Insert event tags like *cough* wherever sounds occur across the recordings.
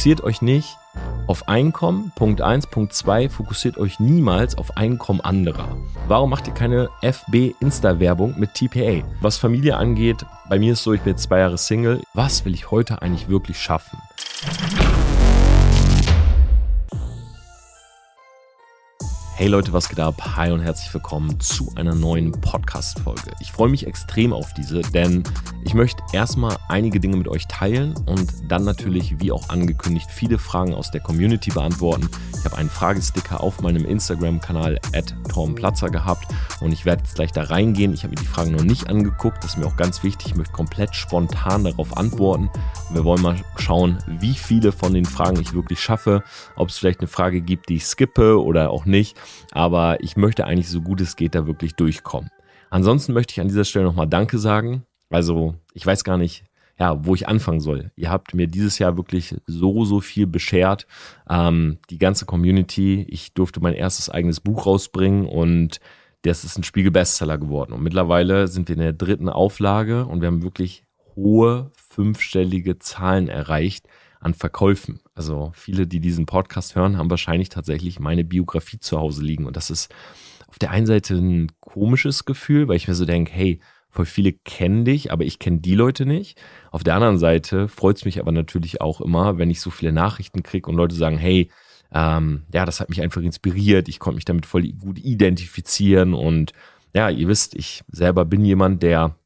fokussiert euch nicht auf Einkommen. Punkt 1. Punkt 2. Fokussiert euch niemals auf Einkommen anderer. Warum macht ihr keine FB-Insta-Werbung mit TPA? Was Familie angeht, bei mir ist so, ich bin jetzt zwei Jahre Single. Was will ich heute eigentlich wirklich schaffen? Hey Leute, was geht ab? Hi und herzlich willkommen zu einer neuen Podcast-Folge. Ich freue mich extrem auf diese, denn ich möchte erstmal einige Dinge mit euch teilen und dann natürlich, wie auch angekündigt, viele Fragen aus der Community beantworten. Ich habe einen Fragesticker auf meinem Instagram-Kanal @tomplatzer gehabt und ich werde jetzt gleich da reingehen. Ich habe mir die Fragen noch nicht angeguckt, das ist mir auch ganz wichtig. Ich möchte komplett spontan darauf antworten. Wir wollen mal schauen, wie viele von den Fragen ich wirklich schaffe, ob es vielleicht eine Frage gibt, die ich skippe oder auch nicht aber ich möchte eigentlich so gut es geht da wirklich durchkommen. Ansonsten möchte ich an dieser Stelle nochmal Danke sagen. Also ich weiß gar nicht, ja, wo ich anfangen soll. Ihr habt mir dieses Jahr wirklich so, so viel beschert. Ähm, die ganze Community. Ich durfte mein erstes eigenes Buch rausbringen und das ist ein Spiegel-Bestseller geworden. Und mittlerweile sind wir in der dritten Auflage und wir haben wirklich hohe fünfstellige Zahlen erreicht an Verkäufen. Also viele, die diesen Podcast hören, haben wahrscheinlich tatsächlich meine Biografie zu Hause liegen. Und das ist auf der einen Seite ein komisches Gefühl, weil ich mir so denke, hey, voll viele kennen dich, aber ich kenne die Leute nicht. Auf der anderen Seite freut es mich aber natürlich auch immer, wenn ich so viele Nachrichten kriege und Leute sagen, hey, ähm, ja, das hat mich einfach inspiriert, ich konnte mich damit voll gut identifizieren und ja, ihr wisst, ich selber bin jemand, der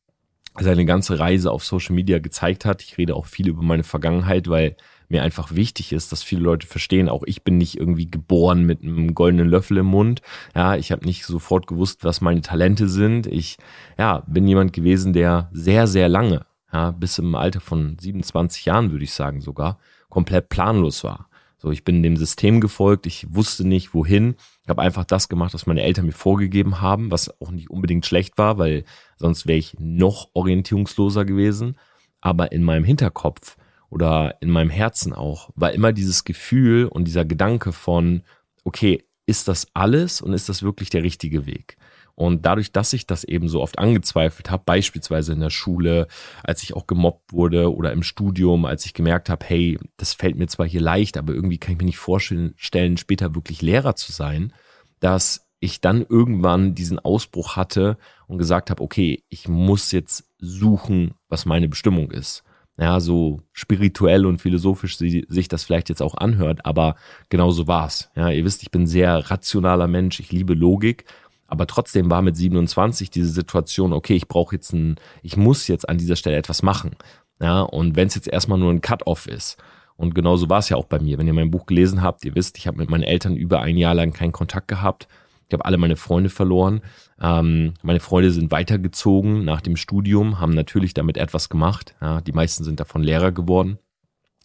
seine ganze Reise auf Social Media gezeigt hat. Ich rede auch viel über meine Vergangenheit, weil mir einfach wichtig ist, dass viele Leute verstehen, auch ich bin nicht irgendwie geboren mit einem goldenen Löffel im Mund. Ja, ich habe nicht sofort gewusst, was meine Talente sind. Ich ja, bin jemand gewesen, der sehr sehr lange, ja, bis im Alter von 27 Jahren würde ich sagen sogar, komplett planlos war. So, ich bin dem System gefolgt, ich wusste nicht wohin. Ich habe einfach das gemacht, was meine Eltern mir vorgegeben haben, was auch nicht unbedingt schlecht war, weil sonst wäre ich noch orientierungsloser gewesen. Aber in meinem Hinterkopf oder in meinem Herzen auch war immer dieses Gefühl und dieser Gedanke von, okay, ist das alles und ist das wirklich der richtige Weg? Und dadurch, dass ich das eben so oft angezweifelt habe, beispielsweise in der Schule, als ich auch gemobbt wurde oder im Studium, als ich gemerkt habe, hey, das fällt mir zwar hier leicht, aber irgendwie kann ich mir nicht vorstellen, später wirklich Lehrer zu sein, dass ich dann irgendwann diesen Ausbruch hatte und gesagt habe, okay, ich muss jetzt suchen, was meine Bestimmung ist. Ja, so spirituell und philosophisch sich das vielleicht jetzt auch anhört, aber genau so war's. Ja, ihr wisst, ich bin sehr rationaler Mensch, ich liebe Logik aber trotzdem war mit 27 diese Situation, okay, ich brauche jetzt ein, ich muss jetzt an dieser Stelle etwas machen. Ja, und wenn es jetzt erstmal nur ein Cut-off ist. Und genauso war es ja auch bei mir. Wenn ihr mein Buch gelesen habt, ihr wisst, ich habe mit meinen Eltern über ein Jahr lang keinen Kontakt gehabt. Ich habe alle meine Freunde verloren. Ähm, meine Freunde sind weitergezogen nach dem Studium, haben natürlich damit etwas gemacht. Ja, die meisten sind davon Lehrer geworden.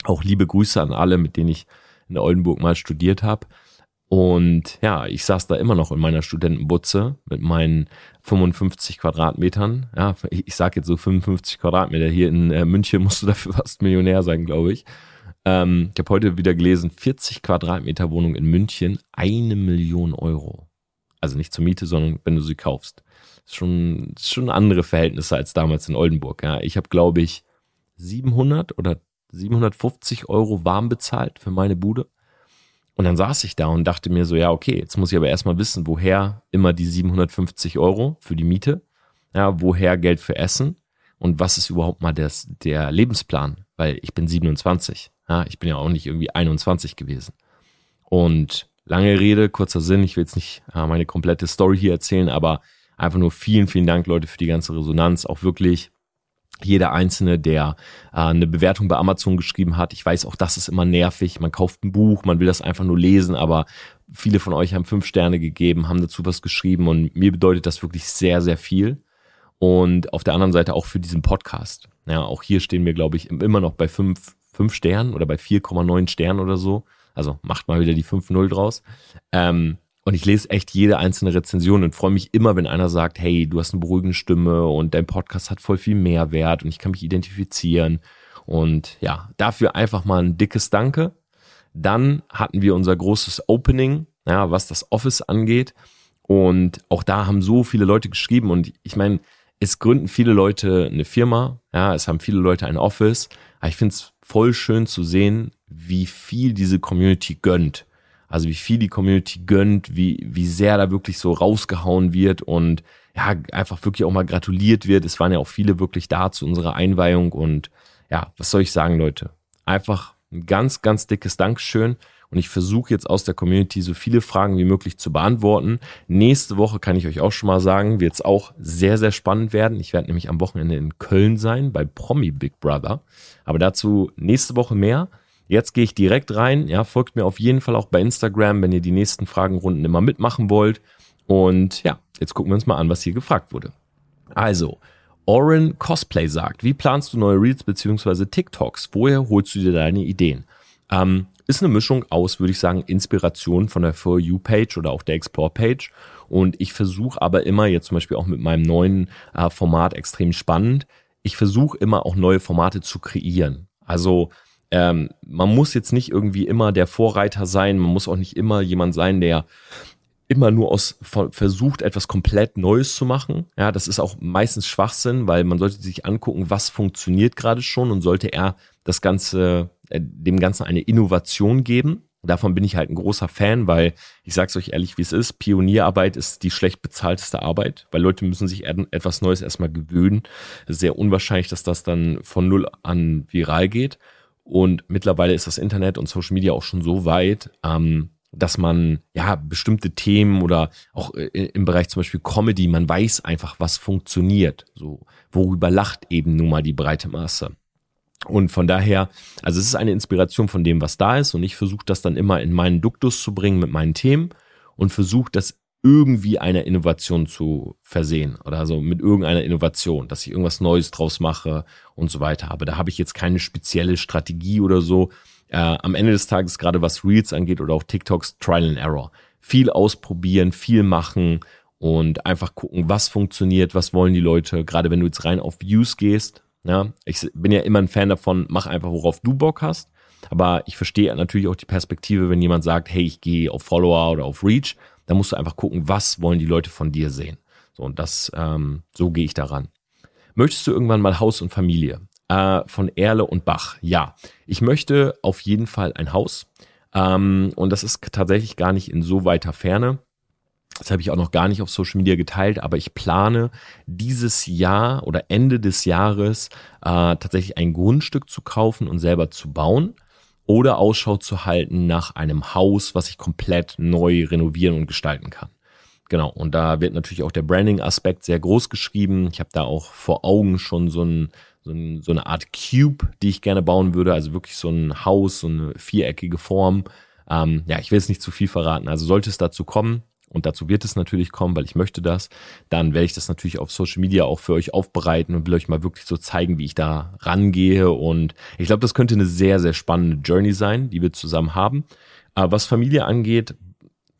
Auch liebe Grüße an alle, mit denen ich in Oldenburg mal studiert habe. Und ja, ich saß da immer noch in meiner Studentenbutze mit meinen 55 Quadratmetern. Ja, ich, ich sag jetzt so 55 Quadratmeter. Hier in äh, München musst du dafür *laughs* fast Millionär sein, glaube ich. Ähm, ich habe heute wieder gelesen, 40 Quadratmeter Wohnung in München, eine Million Euro. Also nicht zur Miete, sondern wenn du sie kaufst. Das ist schon, ist schon andere Verhältnisse als damals in Oldenburg. Ja, ich habe, glaube ich, 700 oder 750 Euro warm bezahlt für meine Bude. Und dann saß ich da und dachte mir so, ja, okay, jetzt muss ich aber erstmal wissen, woher immer die 750 Euro für die Miete, ja, woher Geld für Essen und was ist überhaupt mal das, der Lebensplan, weil ich bin 27, ja, ich bin ja auch nicht irgendwie 21 gewesen. Und lange Rede, kurzer Sinn, ich will jetzt nicht äh, meine komplette Story hier erzählen, aber einfach nur vielen, vielen Dank, Leute, für die ganze Resonanz, auch wirklich jeder Einzelne, der äh, eine Bewertung bei Amazon geschrieben hat. Ich weiß, auch das ist immer nervig. Man kauft ein Buch, man will das einfach nur lesen, aber viele von euch haben fünf Sterne gegeben, haben dazu was geschrieben und mir bedeutet das wirklich sehr, sehr viel. Und auf der anderen Seite auch für diesen Podcast. Ja, auch hier stehen wir, glaube ich, immer noch bei fünf, fünf Sternen oder bei 4,9 Sternen oder so. Also macht mal wieder die 5-0 draus. Ähm, und ich lese echt jede einzelne Rezension und freue mich immer, wenn einer sagt, hey, du hast eine beruhigende Stimme und dein Podcast hat voll viel Mehrwert und ich kann mich identifizieren. Und ja, dafür einfach mal ein dickes Danke. Dann hatten wir unser großes Opening, ja, was das Office angeht. Und auch da haben so viele Leute geschrieben. Und ich meine, es gründen viele Leute eine Firma, ja, es haben viele Leute ein Office, Aber ich finde es voll schön zu sehen, wie viel diese Community gönnt. Also wie viel die Community gönnt, wie, wie sehr da wirklich so rausgehauen wird und ja, einfach wirklich auch mal gratuliert wird. Es waren ja auch viele wirklich da zu unserer Einweihung und ja, was soll ich sagen, Leute? Einfach ein ganz, ganz dickes Dankeschön. Und ich versuche jetzt aus der Community so viele Fragen wie möglich zu beantworten. Nächste Woche kann ich euch auch schon mal sagen, wird es auch sehr, sehr spannend werden. Ich werde nämlich am Wochenende in Köln sein bei Promi Big Brother. Aber dazu nächste Woche mehr. Jetzt gehe ich direkt rein. Ja, folgt mir auf jeden Fall auch bei Instagram, wenn ihr die nächsten Fragenrunden immer mitmachen wollt. Und ja, jetzt gucken wir uns mal an, was hier gefragt wurde. Also, Oren Cosplay sagt, wie planst du neue Reels bzw. TikToks? Woher holst du dir deine Ideen? Ähm, ist eine Mischung aus, würde ich sagen, Inspiration von der For You-Page oder auch der Explore-Page. Und ich versuche aber immer, jetzt zum Beispiel auch mit meinem neuen äh, Format extrem spannend, ich versuche immer auch neue Formate zu kreieren. Also ähm, man muss jetzt nicht irgendwie immer der Vorreiter sein, man muss auch nicht immer jemand sein, der immer nur aus versucht, etwas komplett Neues zu machen. Ja, das ist auch meistens Schwachsinn, weil man sollte sich angucken, was funktioniert gerade schon und sollte er das Ganze, dem Ganzen eine Innovation geben. Davon bin ich halt ein großer Fan, weil ich sag's euch ehrlich, wie es ist. Pionierarbeit ist die schlecht bezahlteste Arbeit, weil Leute müssen sich etwas Neues erstmal gewöhnen. Sehr unwahrscheinlich, dass das dann von null an viral geht. Und mittlerweile ist das Internet und Social Media auch schon so weit, ähm, dass man ja bestimmte Themen oder auch äh, im Bereich zum Beispiel Comedy, man weiß einfach, was funktioniert. So, worüber lacht eben nun mal die breite Masse. Und von daher, also es ist eine Inspiration von dem, was da ist, und ich versuche das dann immer in meinen Duktus zu bringen mit meinen Themen und versuche das irgendwie einer Innovation zu versehen oder so mit irgendeiner Innovation, dass ich irgendwas Neues draus mache und so weiter. Aber da habe ich jetzt keine spezielle Strategie oder so, äh, am Ende des Tages, gerade was Reels angeht oder auch TikToks, Trial and Error. Viel ausprobieren, viel machen und einfach gucken, was funktioniert, was wollen die Leute. Gerade wenn du jetzt rein auf Views gehst, ja, ich bin ja immer ein Fan davon, mach einfach, worauf du Bock hast. Aber ich verstehe natürlich auch die Perspektive, wenn jemand sagt, hey, ich gehe auf Follower oder auf Reach, dann musst du einfach gucken, was wollen die Leute von dir sehen. So, und das, ähm, so gehe ich daran. Möchtest du irgendwann mal Haus und Familie? äh, von Erle und Bach. Ja, ich möchte auf jeden Fall ein Haus. Ähm, und das ist tatsächlich gar nicht in so weiter Ferne. Das habe ich auch noch gar nicht auf Social Media geteilt, aber ich plane dieses Jahr oder Ende des Jahres äh, tatsächlich ein Grundstück zu kaufen und selber zu bauen oder Ausschau zu halten nach einem Haus, was ich komplett neu renovieren und gestalten kann. Genau, und da wird natürlich auch der Branding-Aspekt sehr groß geschrieben. Ich habe da auch vor Augen schon so ein so, ein, so eine Art Cube, die ich gerne bauen würde, also wirklich so ein Haus, so eine viereckige Form. Ähm, ja, ich will jetzt nicht zu viel verraten. Also sollte es dazu kommen, und dazu wird es natürlich kommen, weil ich möchte das, dann werde ich das natürlich auf Social Media auch für euch aufbereiten und will euch mal wirklich so zeigen, wie ich da rangehe. Und ich glaube, das könnte eine sehr, sehr spannende Journey sein, die wir zusammen haben. Aber was Familie angeht,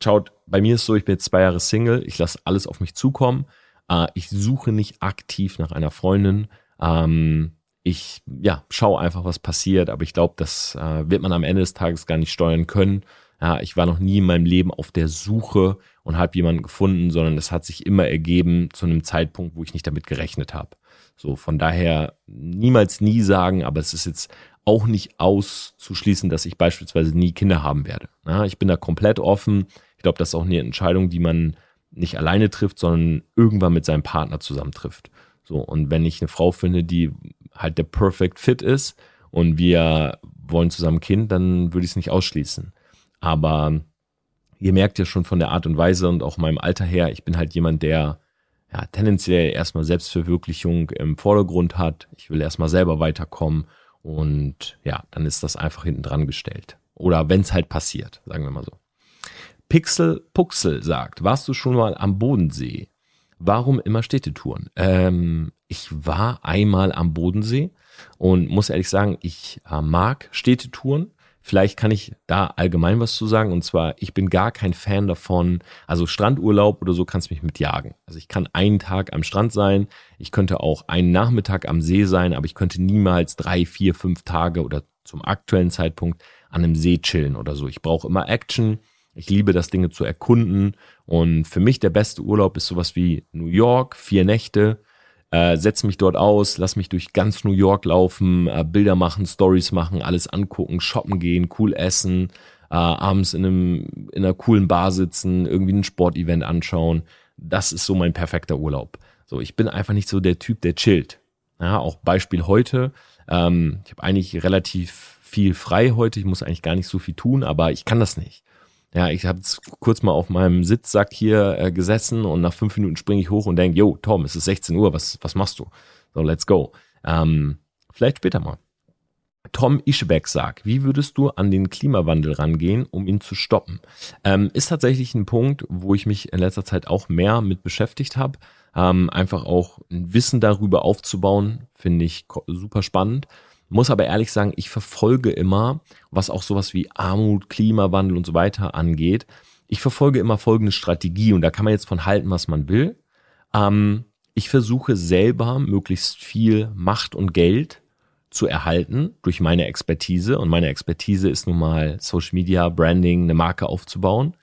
schaut, bei mir ist so, ich bin jetzt zwei Jahre Single, ich lasse alles auf mich zukommen. Äh, ich suche nicht aktiv nach einer Freundin. Ähm, ich ja, schaue einfach, was passiert, aber ich glaube, das äh, wird man am Ende des Tages gar nicht steuern können. Ja, ich war noch nie in meinem Leben auf der Suche und habe jemanden gefunden, sondern es hat sich immer ergeben zu einem Zeitpunkt, wo ich nicht damit gerechnet habe. So, von daher niemals nie sagen, aber es ist jetzt auch nicht auszuschließen, dass ich beispielsweise nie Kinder haben werde. Ja, ich bin da komplett offen. Ich glaube, das ist auch eine Entscheidung, die man nicht alleine trifft, sondern irgendwann mit seinem Partner zusammen trifft. So, und wenn ich eine Frau finde, die halt der Perfect Fit ist und wir wollen zusammen Kind, dann würde ich es nicht ausschließen. Aber ihr merkt ja schon von der Art und Weise und auch meinem Alter her, ich bin halt jemand, der ja, tendenziell erstmal Selbstverwirklichung im Vordergrund hat. Ich will erstmal selber weiterkommen und ja, dann ist das einfach hinten dran gestellt. Oder wenn es halt passiert, sagen wir mal so. Pixel Puxel sagt, warst du schon mal am Bodensee? Warum immer Städtetouren? Ähm, ich war einmal am Bodensee und muss ehrlich sagen, ich äh, mag Städtetouren. Vielleicht kann ich da allgemein was zu sagen. Und zwar, ich bin gar kein Fan davon. Also Strandurlaub oder so kannst mich mitjagen. Also ich kann einen Tag am Strand sein. Ich könnte auch einen Nachmittag am See sein, aber ich könnte niemals drei, vier, fünf Tage oder zum aktuellen Zeitpunkt an einem See chillen oder so. Ich brauche immer Action. Ich liebe das, Dinge zu erkunden. Und für mich der beste Urlaub ist sowas wie New York, vier Nächte, äh, setze mich dort aus, lass mich durch ganz New York laufen, äh, Bilder machen, Stories machen, alles angucken, shoppen gehen, cool essen, äh, abends in, einem, in einer coolen Bar sitzen, irgendwie ein Sportevent anschauen. Das ist so mein perfekter Urlaub. So, ich bin einfach nicht so der Typ, der chillt. Ja, auch Beispiel heute. Ähm, ich habe eigentlich relativ viel frei heute. Ich muss eigentlich gar nicht so viel tun, aber ich kann das nicht. Ja, ich habe kurz mal auf meinem Sitzsack hier äh, gesessen und nach fünf Minuten springe ich hoch und denke, yo, Tom, es ist 16 Uhr, was, was machst du? So, let's go. Ähm, vielleicht später mal. Tom Ischebeck sagt, wie würdest du an den Klimawandel rangehen, um ihn zu stoppen? Ähm, ist tatsächlich ein Punkt, wo ich mich in letzter Zeit auch mehr mit beschäftigt habe. Ähm, einfach auch ein Wissen darüber aufzubauen, finde ich super spannend. Muss aber ehrlich sagen, ich verfolge immer, was auch sowas wie Armut, Klimawandel und so weiter angeht. Ich verfolge immer folgende Strategie und da kann man jetzt von halten, was man will. Ähm, ich versuche selber möglichst viel Macht und Geld zu erhalten durch meine Expertise und meine Expertise ist nun mal Social Media, Branding, eine Marke aufzubauen.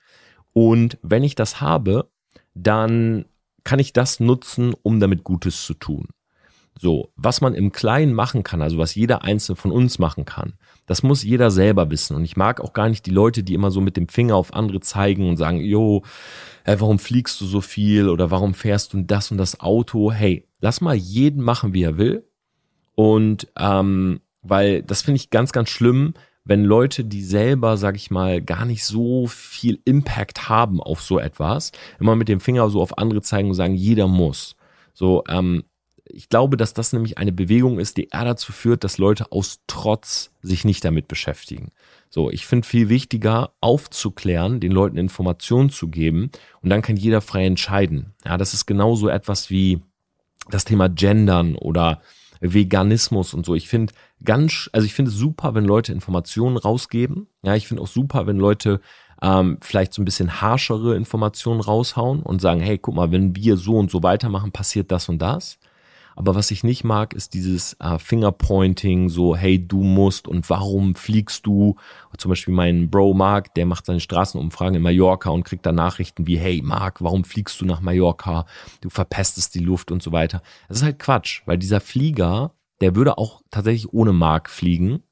Und wenn ich das habe, dann kann ich das nutzen, um damit Gutes zu tun. So, was man im Kleinen machen kann, also was jeder Einzelne von uns machen kann, das muss jeder selber wissen. Und ich mag auch gar nicht die Leute, die immer so mit dem Finger auf andere zeigen und sagen, jo, hey, warum fliegst du so viel oder warum fährst du das und das Auto? Hey, lass mal jeden machen, wie er will. Und ähm, weil das finde ich ganz, ganz schlimm, wenn Leute, die selber, sag ich mal, gar nicht so viel Impact haben auf so etwas, immer mit dem Finger so auf andere zeigen und sagen, jeder muss. So, ähm, ich glaube, dass das nämlich eine Bewegung ist, die eher dazu führt, dass Leute aus Trotz sich nicht damit beschäftigen. So, ich finde viel wichtiger, aufzuklären, den Leuten Informationen zu geben und dann kann jeder frei entscheiden. Ja, das ist genauso etwas wie das Thema Gendern oder Veganismus und so. Ich finde ganz, also ich finde es super, wenn Leute Informationen rausgeben. Ja, ich finde auch super, wenn Leute ähm, vielleicht so ein bisschen harschere Informationen raushauen und sagen, hey, guck mal, wenn wir so und so weitermachen, passiert das und das. Aber was ich nicht mag, ist dieses äh, Fingerpointing, so, hey, du musst und warum fliegst du? Zum Beispiel mein Bro Mark, der macht seine Straßenumfragen in Mallorca und kriegt da Nachrichten wie, hey Mark, warum fliegst du nach Mallorca? Du verpestest die Luft und so weiter. Das ist halt Quatsch, weil dieser Flieger, der würde auch tatsächlich ohne Mark fliegen.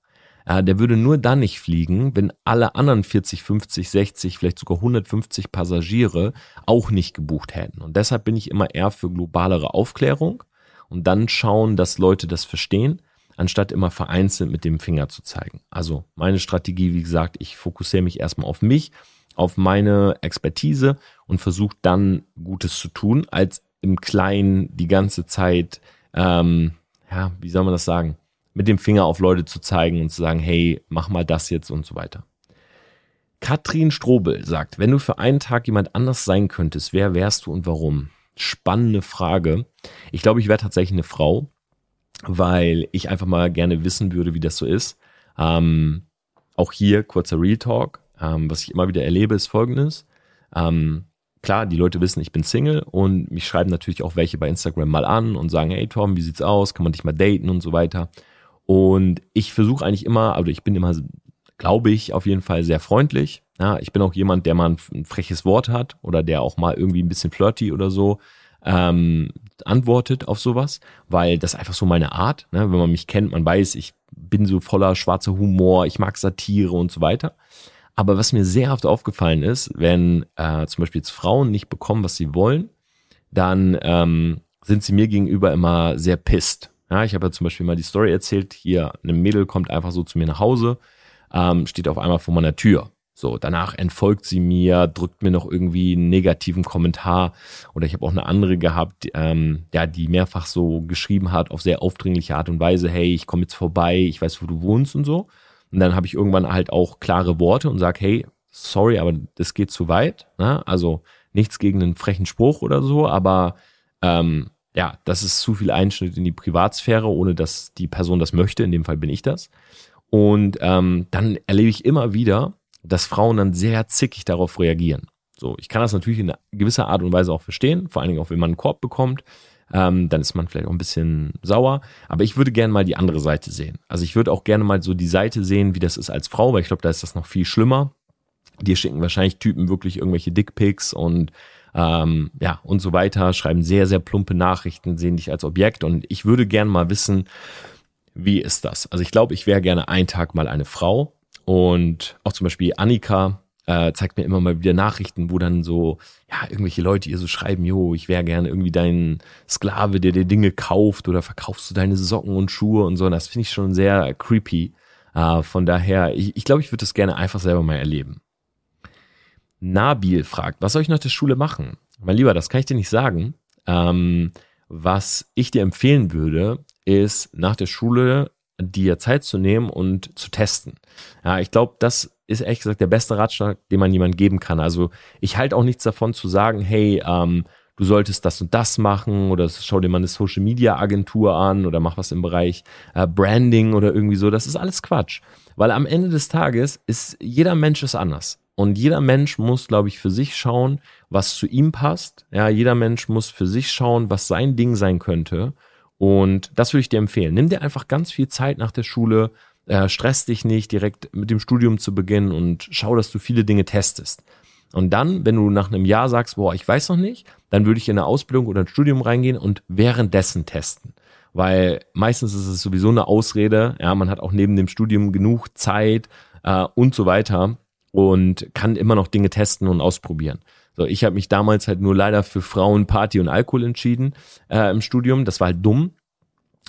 Äh, der würde nur dann nicht fliegen, wenn alle anderen 40, 50, 60, vielleicht sogar 150 Passagiere auch nicht gebucht hätten. Und deshalb bin ich immer eher für globalere Aufklärung und dann schauen, dass Leute das verstehen, anstatt immer vereinzelt mit dem Finger zu zeigen. Also meine Strategie, wie gesagt, ich fokussiere mich erstmal auf mich, auf meine Expertise und versuche dann Gutes zu tun, als im Kleinen die ganze Zeit, ähm, ja, wie soll man das sagen, mit dem Finger auf Leute zu zeigen und zu sagen, hey, mach mal das jetzt und so weiter. Katrin Strobel sagt, wenn du für einen Tag jemand anders sein könntest, wer wärst du und warum? Spannende Frage. Ich glaube, ich wäre tatsächlich eine Frau, weil ich einfach mal gerne wissen würde, wie das so ist. Ähm, auch hier kurzer Real Talk. Ähm, was ich immer wieder erlebe, ist folgendes. Ähm, klar, die Leute wissen, ich bin Single und mich schreiben natürlich auch welche bei Instagram mal an und sagen, hey Tom, wie sieht's aus? Kann man dich mal daten und so weiter. Und ich versuche eigentlich immer, also ich bin immer, glaube ich, auf jeden Fall sehr freundlich. Ja, ich bin auch jemand, der mal ein, freches Wort hat oder der auch mal irgendwie ein bisschen flirty oder so ähm, antwortet auf sowas, weil das einfach so meine Art. Ne? Wenn man mich kennt, man weiß, ich bin so voller schwarzer Humor, ich mag Satire und so weiter. Aber was mir sehr oft aufgefallen ist, wenn äh, zum Beispiel jetzt Frauen nicht bekommen, was sie wollen, dann ähm, sind sie mir gegenüber immer sehr pisst. Ja, ich habe ja zum Beispiel mal die Story erzählt, hier eine Mädel kommt einfach so zu mir nach Hause, ähm, steht auf einmal vor meiner Tür. So, danach entfolgt sie mir, drückt mir noch irgendwie einen negativen Kommentar. Oder ich habe auch eine andere gehabt, ähm, ja, die mehrfach so geschrieben hat auf sehr aufdringliche Art und Weise, hey, ich komme jetzt vorbei, ich weiß, wo du wohnst und so. Und dann habe ich irgendwann halt auch klare Worte und sage, hey, sorry, aber das geht zu weit. Ne? Also nichts gegen einen frechen Spruch oder so, aber ähm, ja, das ist zu viel Einschnitt in die Privatsphäre, ohne dass die Person das möchte. In dem Fall bin ich das. Und ähm, dann erlebe ich immer wieder, dass Frauen dann sehr zickig darauf reagieren. So, ich kann das natürlich in gewisser Art und Weise auch verstehen, vor allen Dingen auch, wenn man einen Korb bekommt, ähm, dann ist man vielleicht auch ein bisschen sauer. Aber ich würde gerne mal die andere Seite sehen. Also ich würde auch gerne mal so die Seite sehen, wie das ist als Frau, weil ich glaube, da ist das noch viel schlimmer. Dir schicken wahrscheinlich Typen wirklich irgendwelche Dickpics und ähm, ja, und so weiter, schreiben sehr, sehr plumpe Nachrichten, sehen dich als Objekt. Und ich würde gerne mal wissen, wie ist das? Also ich glaube, ich wäre gerne einen Tag mal eine Frau. Und auch zum Beispiel Annika, äh, zeigt mir immer mal wieder Nachrichten, wo dann so, ja, irgendwelche Leute ihr so schreiben, jo, ich wäre gerne irgendwie dein Sklave, der dir Dinge kauft oder verkaufst du deine Socken und Schuhe und so. Und das finde ich schon sehr creepy. Äh, von daher, ich, ich glaube, ich würde das gerne einfach selber mal erleben. Nabil fragt, was soll ich nach der Schule machen? Mein Lieber, das kann ich dir nicht sagen. Ähm, was ich dir empfehlen würde, ist nach der Schule dir Zeit zu nehmen und zu testen. Ja, ich glaube, das ist ehrlich gesagt der beste Ratschlag, den man jemand geben kann. Also ich halte auch nichts davon zu sagen, hey, ähm, du solltest das und das machen oder schau dir mal eine Social Media Agentur an oder mach was im Bereich äh, Branding oder irgendwie so. Das ist alles Quatsch. Weil am Ende des Tages ist jeder Mensch ist anders. Und jeder Mensch muss, glaube ich, für sich schauen, was zu ihm passt. Ja, jeder Mensch muss für sich schauen, was sein Ding sein könnte. Und das würde ich dir empfehlen. Nimm dir einfach ganz viel Zeit nach der Schule, äh, stress dich nicht direkt mit dem Studium zu beginnen und schau, dass du viele Dinge testest. Und dann, wenn du nach einem Jahr sagst, boah, ich weiß noch nicht, dann würde ich in eine Ausbildung oder ein Studium reingehen und währenddessen testen. Weil meistens ist es sowieso eine Ausrede, ja, man hat auch neben dem Studium genug Zeit äh, und so weiter und kann immer noch Dinge testen und ausprobieren. So, ich habe mich damals halt nur leider für Frauen, Party und Alkohol entschieden äh, im Studium. Das war halt dumm,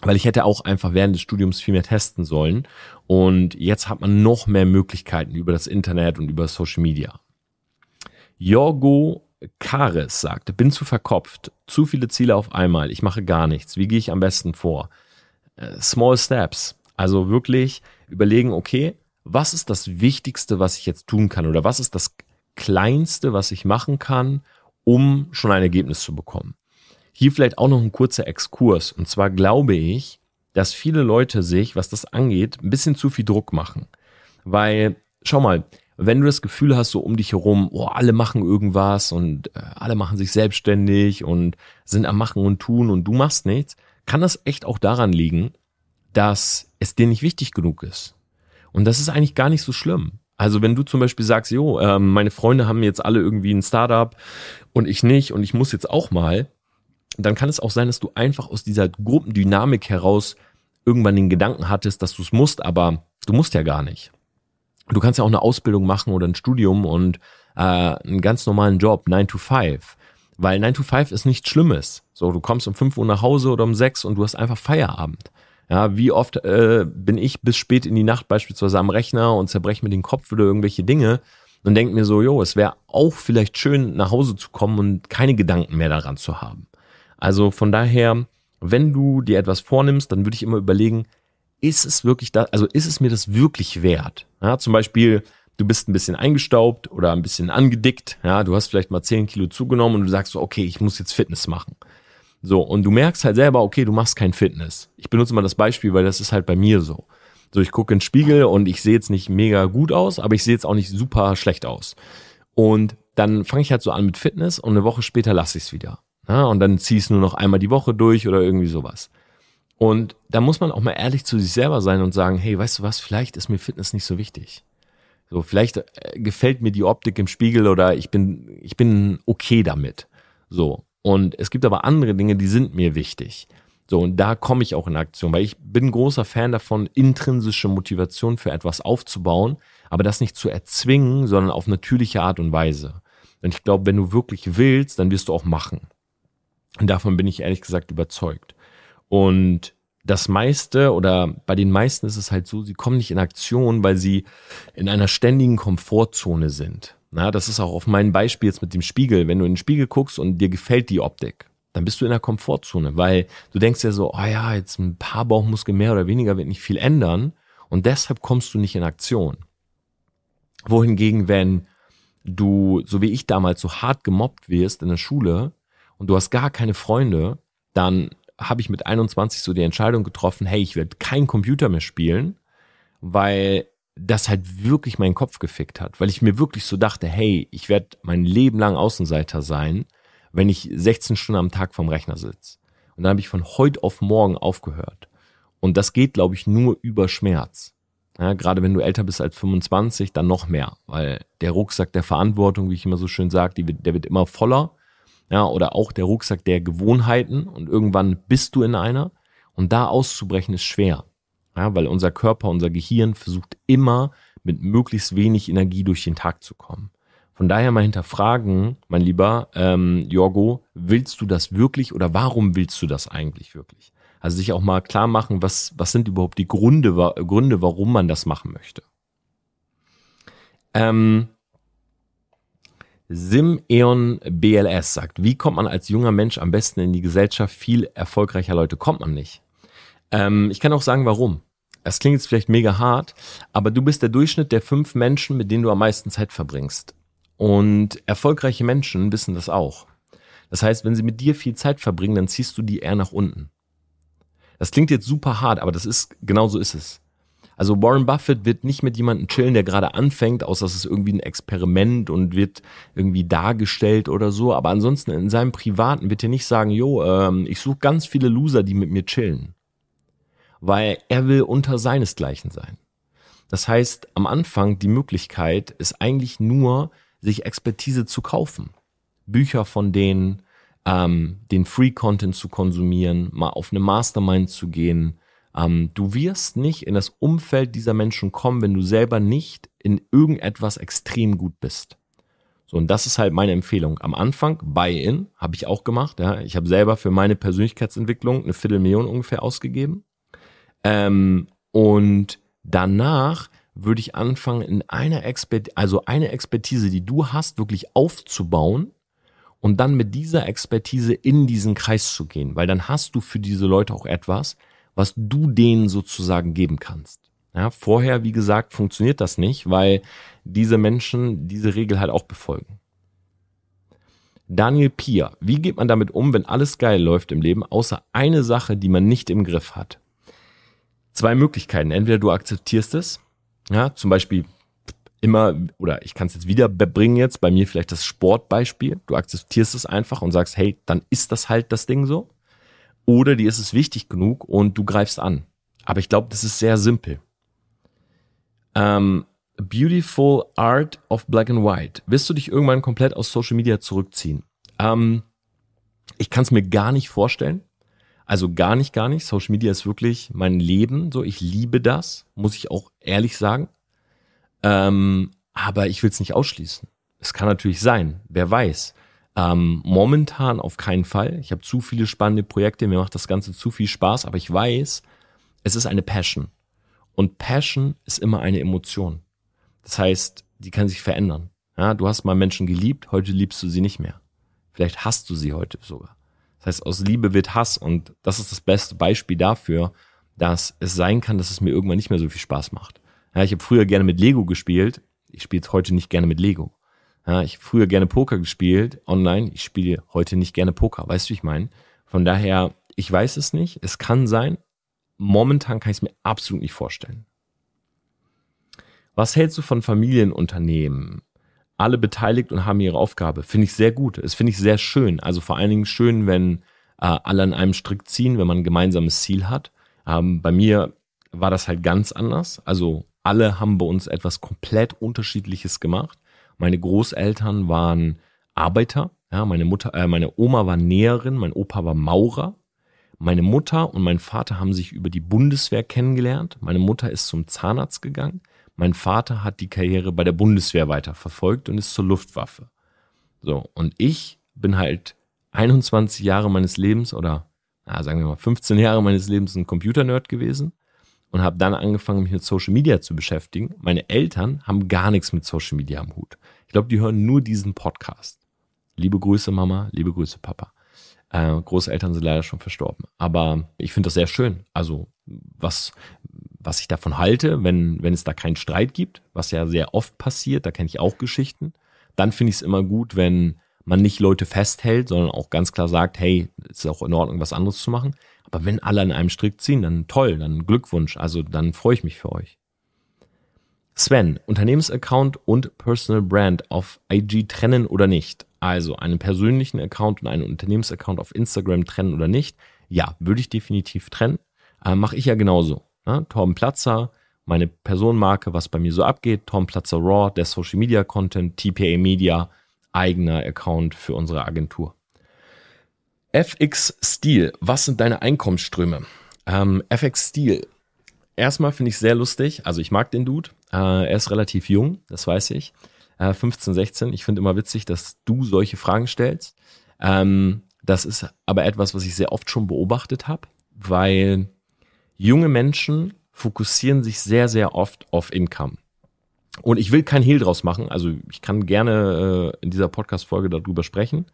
weil ich hätte auch einfach während des Studiums viel mehr testen sollen. Und jetzt hat man noch mehr Möglichkeiten über das Internet und über Social Media. Jorgo Kares sagt, bin zu verkopft, zu viele Ziele auf einmal, ich mache gar nichts. Wie gehe ich am besten vor? Äh, small Steps. Also wirklich überlegen, okay, was ist das Wichtigste, was ich jetzt tun kann? Oder was ist das Kleinste, was ich machen kann, um schon ein Ergebnis zu bekommen? Hier vielleicht auch noch ein kurzer Exkurs. Und zwar glaube ich, dass viele Leute sich, was das angeht, ein bisschen zu viel Druck machen. Weil, schau mal, wenn du das Gefühl hast, so um dich herum, oh, alle machen irgendwas und äh, alle machen sich selbstständig und sind am Machen und Tun und du machst nichts, kann das echt auch daran liegen, dass es dir nicht wichtig genug ist. Und das ist eigentlich gar nicht so schlimm. Also wenn du zum Beispiel sagst, jo, äh, meine Freunde haben jetzt alle irgendwie ein Startup und ich nicht und ich muss jetzt auch mal, dann kann es auch sein, dass du einfach aus dieser Gruppendynamik heraus irgendwann den Gedanken hattest, dass du es musst, aber du musst ja gar nicht. Du kannst ja auch eine Ausbildung machen oder ein Studium und äh, einen ganz normalen Job, 9 to 5. Weil 9 to 5 ist nichts Schlimmes. So, du kommst um 5 Uhr nach Hause oder um 6 und du hast einfach Feierabend. Ja, wie oft äh, bin ich bis spät in die Nacht beispielsweise am Rechner und zerbreche mir den Kopf oder irgendwelche Dinge und denke mir so, jo, es wäre auch vielleicht schön, nach Hause zu kommen und keine Gedanken mehr daran zu haben. Also von daher, wenn du dir etwas vornimmst, dann würde ich immer überlegen, ist es wirklich da, also ist es mir das wirklich wert? Ja, zum Beispiel, du bist ein bisschen eingestaubt oder ein bisschen angedickt, ja, du hast vielleicht mal 10 Kilo zugenommen und du sagst so, okay, ich muss jetzt Fitness machen. So, und du merkst halt selber, okay, du machst kein Fitness. Ich benutze mal das Beispiel, weil das ist halt bei mir so. So, ich gucke in den Spiegel und ich sehe jetzt nicht mega gut aus, aber ich sehe jetzt auch nicht super schlecht aus. Und dann fange ich halt so an mit Fitness und eine Woche später lasse ich es wieder. Ja, und dann zieh es nur noch einmal die Woche durch oder irgendwie sowas. Und da muss man auch mal ehrlich zu sich selber sein und sagen, hey, weißt du was, vielleicht ist mir Fitness nicht so wichtig. So, vielleicht äh, gefällt mir die Optik im Spiegel oder ich bin, ich bin okay damit. So. Und es gibt aber andere Dinge, die sind mir wichtig. So, und da komme ich auch in Aktion, weil ich bin großer Fan davon, intrinsische Motivation für etwas aufzubauen, aber das nicht zu erzwingen, sondern auf natürliche Art und Weise. Und ich glaube, wenn du wirklich willst, dann wirst du auch machen. Und davon bin ich ehrlich gesagt überzeugt. Und das meiste oder bei den meisten ist es halt so, sie kommen nicht in Aktion, weil sie in einer ständigen Komfortzone sind. Na, das ist auch auf meinem Beispiel jetzt mit dem Spiegel. Wenn du in den Spiegel guckst und dir gefällt die Optik, dann bist du in der Komfortzone, weil du denkst ja so, oh ja, jetzt ein paar Bauchmuskeln mehr oder weniger wird nicht viel ändern und deshalb kommst du nicht in Aktion. Wohingegen, wenn du, so wie ich damals, so hart gemobbt wirst in der Schule und du hast gar keine Freunde, dann habe ich mit 21 so die Entscheidung getroffen, hey, ich werde kein Computer mehr spielen, weil das halt wirklich meinen Kopf gefickt hat, weil ich mir wirklich so dachte, hey, ich werde mein Leben lang Außenseiter sein, wenn ich 16 Stunden am Tag vorm Rechner sitze. Und dann habe ich von heute auf morgen aufgehört. Und das geht, glaube ich, nur über Schmerz. Ja, gerade wenn du älter bist als 25, dann noch mehr, weil der Rucksack der Verantwortung, wie ich immer so schön sage, der wird immer voller Ja, oder auch der Rucksack der Gewohnheiten und irgendwann bist du in einer und da auszubrechen ist schwer. Ja, weil unser Körper, unser Gehirn versucht immer mit möglichst wenig Energie durch den Tag zu kommen. Von daher mal hinterfragen, mein lieber ähm, Jorgo, willst du das wirklich oder warum willst du das eigentlich wirklich? Also sich auch mal klar machen, was, was sind überhaupt die Gründe, Gründe, warum man das machen möchte. Ähm, Sim Eon BLS sagt, wie kommt man als junger Mensch am besten in die Gesellschaft viel erfolgreicher Leute? Kommt man nicht. Ähm, ich kann auch sagen, warum. Es klingt jetzt vielleicht mega hart, aber du bist der Durchschnitt der fünf Menschen, mit denen du am meisten Zeit verbringst. Und erfolgreiche Menschen wissen das auch. Das heißt, wenn sie mit dir viel Zeit verbringen, dann ziehst du die eher nach unten. Das klingt jetzt super hart, aber das ist, genau so ist es. Also Warren Buffett wird nicht mit jemandem chillen, der gerade anfängt, außer es ist irgendwie ein Experiment und wird irgendwie dargestellt oder so. Aber ansonsten in seinem Privaten wird er nicht sagen, jo, ähm, ich suche ganz viele Loser, die mit mir chillen. Weil er will unter seinesgleichen sein. Das heißt, am Anfang die Möglichkeit ist eigentlich nur, sich Expertise zu kaufen. Bücher von denen, ähm, den Free-Content zu konsumieren, mal auf eine Mastermind zu gehen, ähm, du wirst nicht in das Umfeld dieser Menschen kommen, wenn du selber nicht in irgendetwas extrem gut bist. So, und das ist halt meine Empfehlung. Am Anfang, Buy-in, habe ich auch gemacht. Ja. Ich habe selber für meine Persönlichkeitsentwicklung eine Viertelmillion ungefähr ausgegeben. Ähm, und danach würde ich anfangen, in einer Expertise, also eine Expertise, die du hast, wirklich aufzubauen und dann mit dieser Expertise in diesen Kreis zu gehen, weil dann hast du für diese Leute auch etwas, was du denen sozusagen geben kannst. Ja, vorher, wie gesagt, funktioniert das nicht, weil diese Menschen diese Regel halt auch befolgen. Daniel Pier, wie geht man damit um, wenn alles geil läuft im Leben, außer eine Sache, die man nicht im Griff hat? Zwei Möglichkeiten. Entweder du akzeptierst es, ja, zum Beispiel immer, oder ich kann es jetzt wieder bringen jetzt, bei mir vielleicht das Sportbeispiel. Du akzeptierst es einfach und sagst, hey, dann ist das halt das Ding so. Oder dir ist es wichtig genug und du greifst an. Aber ich glaube, das ist sehr simpel. Ähm, Beautiful Art of Black and White. Wirst du dich irgendwann komplett aus Social Media zurückziehen? Ähm, ich kann es mir gar nicht vorstellen. Also gar nicht, gar nicht. Social Media ist wirklich mein Leben. So, ich liebe das, muss ich auch ehrlich sagen. Ähm, aber ich will es nicht ausschließen. Es kann natürlich sein, wer weiß. Ähm, momentan auf keinen Fall. Ich habe zu viele spannende Projekte, mir macht das Ganze zu viel Spaß, aber ich weiß, es ist eine Passion. Und Passion ist immer eine Emotion. Das heißt, die kann sich verändern. Ja, du hast mal Menschen geliebt, heute liebst du sie nicht mehr. Vielleicht hast du sie heute sogar. Das heißt, aus Liebe wird Hass und das ist das beste Beispiel dafür, dass es sein kann, dass es mir irgendwann nicht mehr so viel Spaß macht. Ja, ich habe früher gerne mit Lego gespielt, ich spiele heute nicht gerne mit Lego. Ja, ich habe früher gerne Poker gespielt, online. Ich spiele heute nicht gerne Poker. Weißt du, wie ich meine? Von daher, ich weiß es nicht. Es kann sein. Momentan kann ich es mir absolut nicht vorstellen. Was hältst du von Familienunternehmen? Alle beteiligt und haben ihre Aufgabe. Finde ich sehr gut. Es finde ich sehr schön. Also vor allen Dingen schön, wenn äh, alle an einem Strick ziehen, wenn man ein gemeinsames Ziel hat. Ähm, bei mir war das halt ganz anders. Also alle haben bei uns etwas komplett Unterschiedliches gemacht. Meine Großeltern waren Arbeiter. Ja, meine Mutter, äh, meine Oma war Näherin, mein Opa war Maurer. Meine Mutter und mein Vater haben sich über die Bundeswehr kennengelernt. Meine Mutter ist zum Zahnarzt gegangen. Mein Vater hat die Karriere bei der Bundeswehr weiterverfolgt und ist zur Luftwaffe. So, und ich bin halt 21 Jahre meines Lebens oder ja, sagen wir mal 15 Jahre meines Lebens ein Computernerd gewesen und habe dann angefangen, mich mit Social Media zu beschäftigen. Meine Eltern haben gar nichts mit Social Media am Hut. Ich glaube, die hören nur diesen Podcast. Liebe Grüße, Mama, liebe Grüße, Papa. Äh, Großeltern sind leider schon verstorben. Aber ich finde das sehr schön. Also, was, was ich davon halte, wenn, wenn es da keinen Streit gibt, was ja sehr oft passiert, da kenne ich auch Geschichten, dann finde ich es immer gut, wenn man nicht Leute festhält, sondern auch ganz klar sagt, hey, es ist auch in Ordnung, was anderes zu machen. Aber wenn alle an einem Strick ziehen, dann toll, dann Glückwunsch. Also dann freue ich mich für euch. Sven, Unternehmensaccount und Personal Brand auf IG trennen oder nicht? Also einen persönlichen Account und einen Unternehmensaccount auf Instagram trennen oder nicht? Ja, würde ich definitiv trennen. Äh, Mache ich ja genauso. Ne? Torben Platzer, meine Personenmarke, was bei mir so abgeht. Tom Platzer Raw, der Social Media Content, TPA Media, eigener Account für unsere Agentur. FX Steel, was sind deine Einkommensströme? Ähm, FX Steel, erstmal finde ich sehr lustig. Also ich mag den Dude. Äh, er ist relativ jung, das weiß ich. Äh, 15, 16. Ich finde immer witzig, dass du solche Fragen stellst. Ähm, das ist aber etwas, was ich sehr oft schon beobachtet habe, weil junge Menschen fokussieren sich sehr, sehr oft auf Income. Und ich will kein Hehl draus machen. Also ich kann gerne äh, in dieser Podcast-Folge darüber sprechen.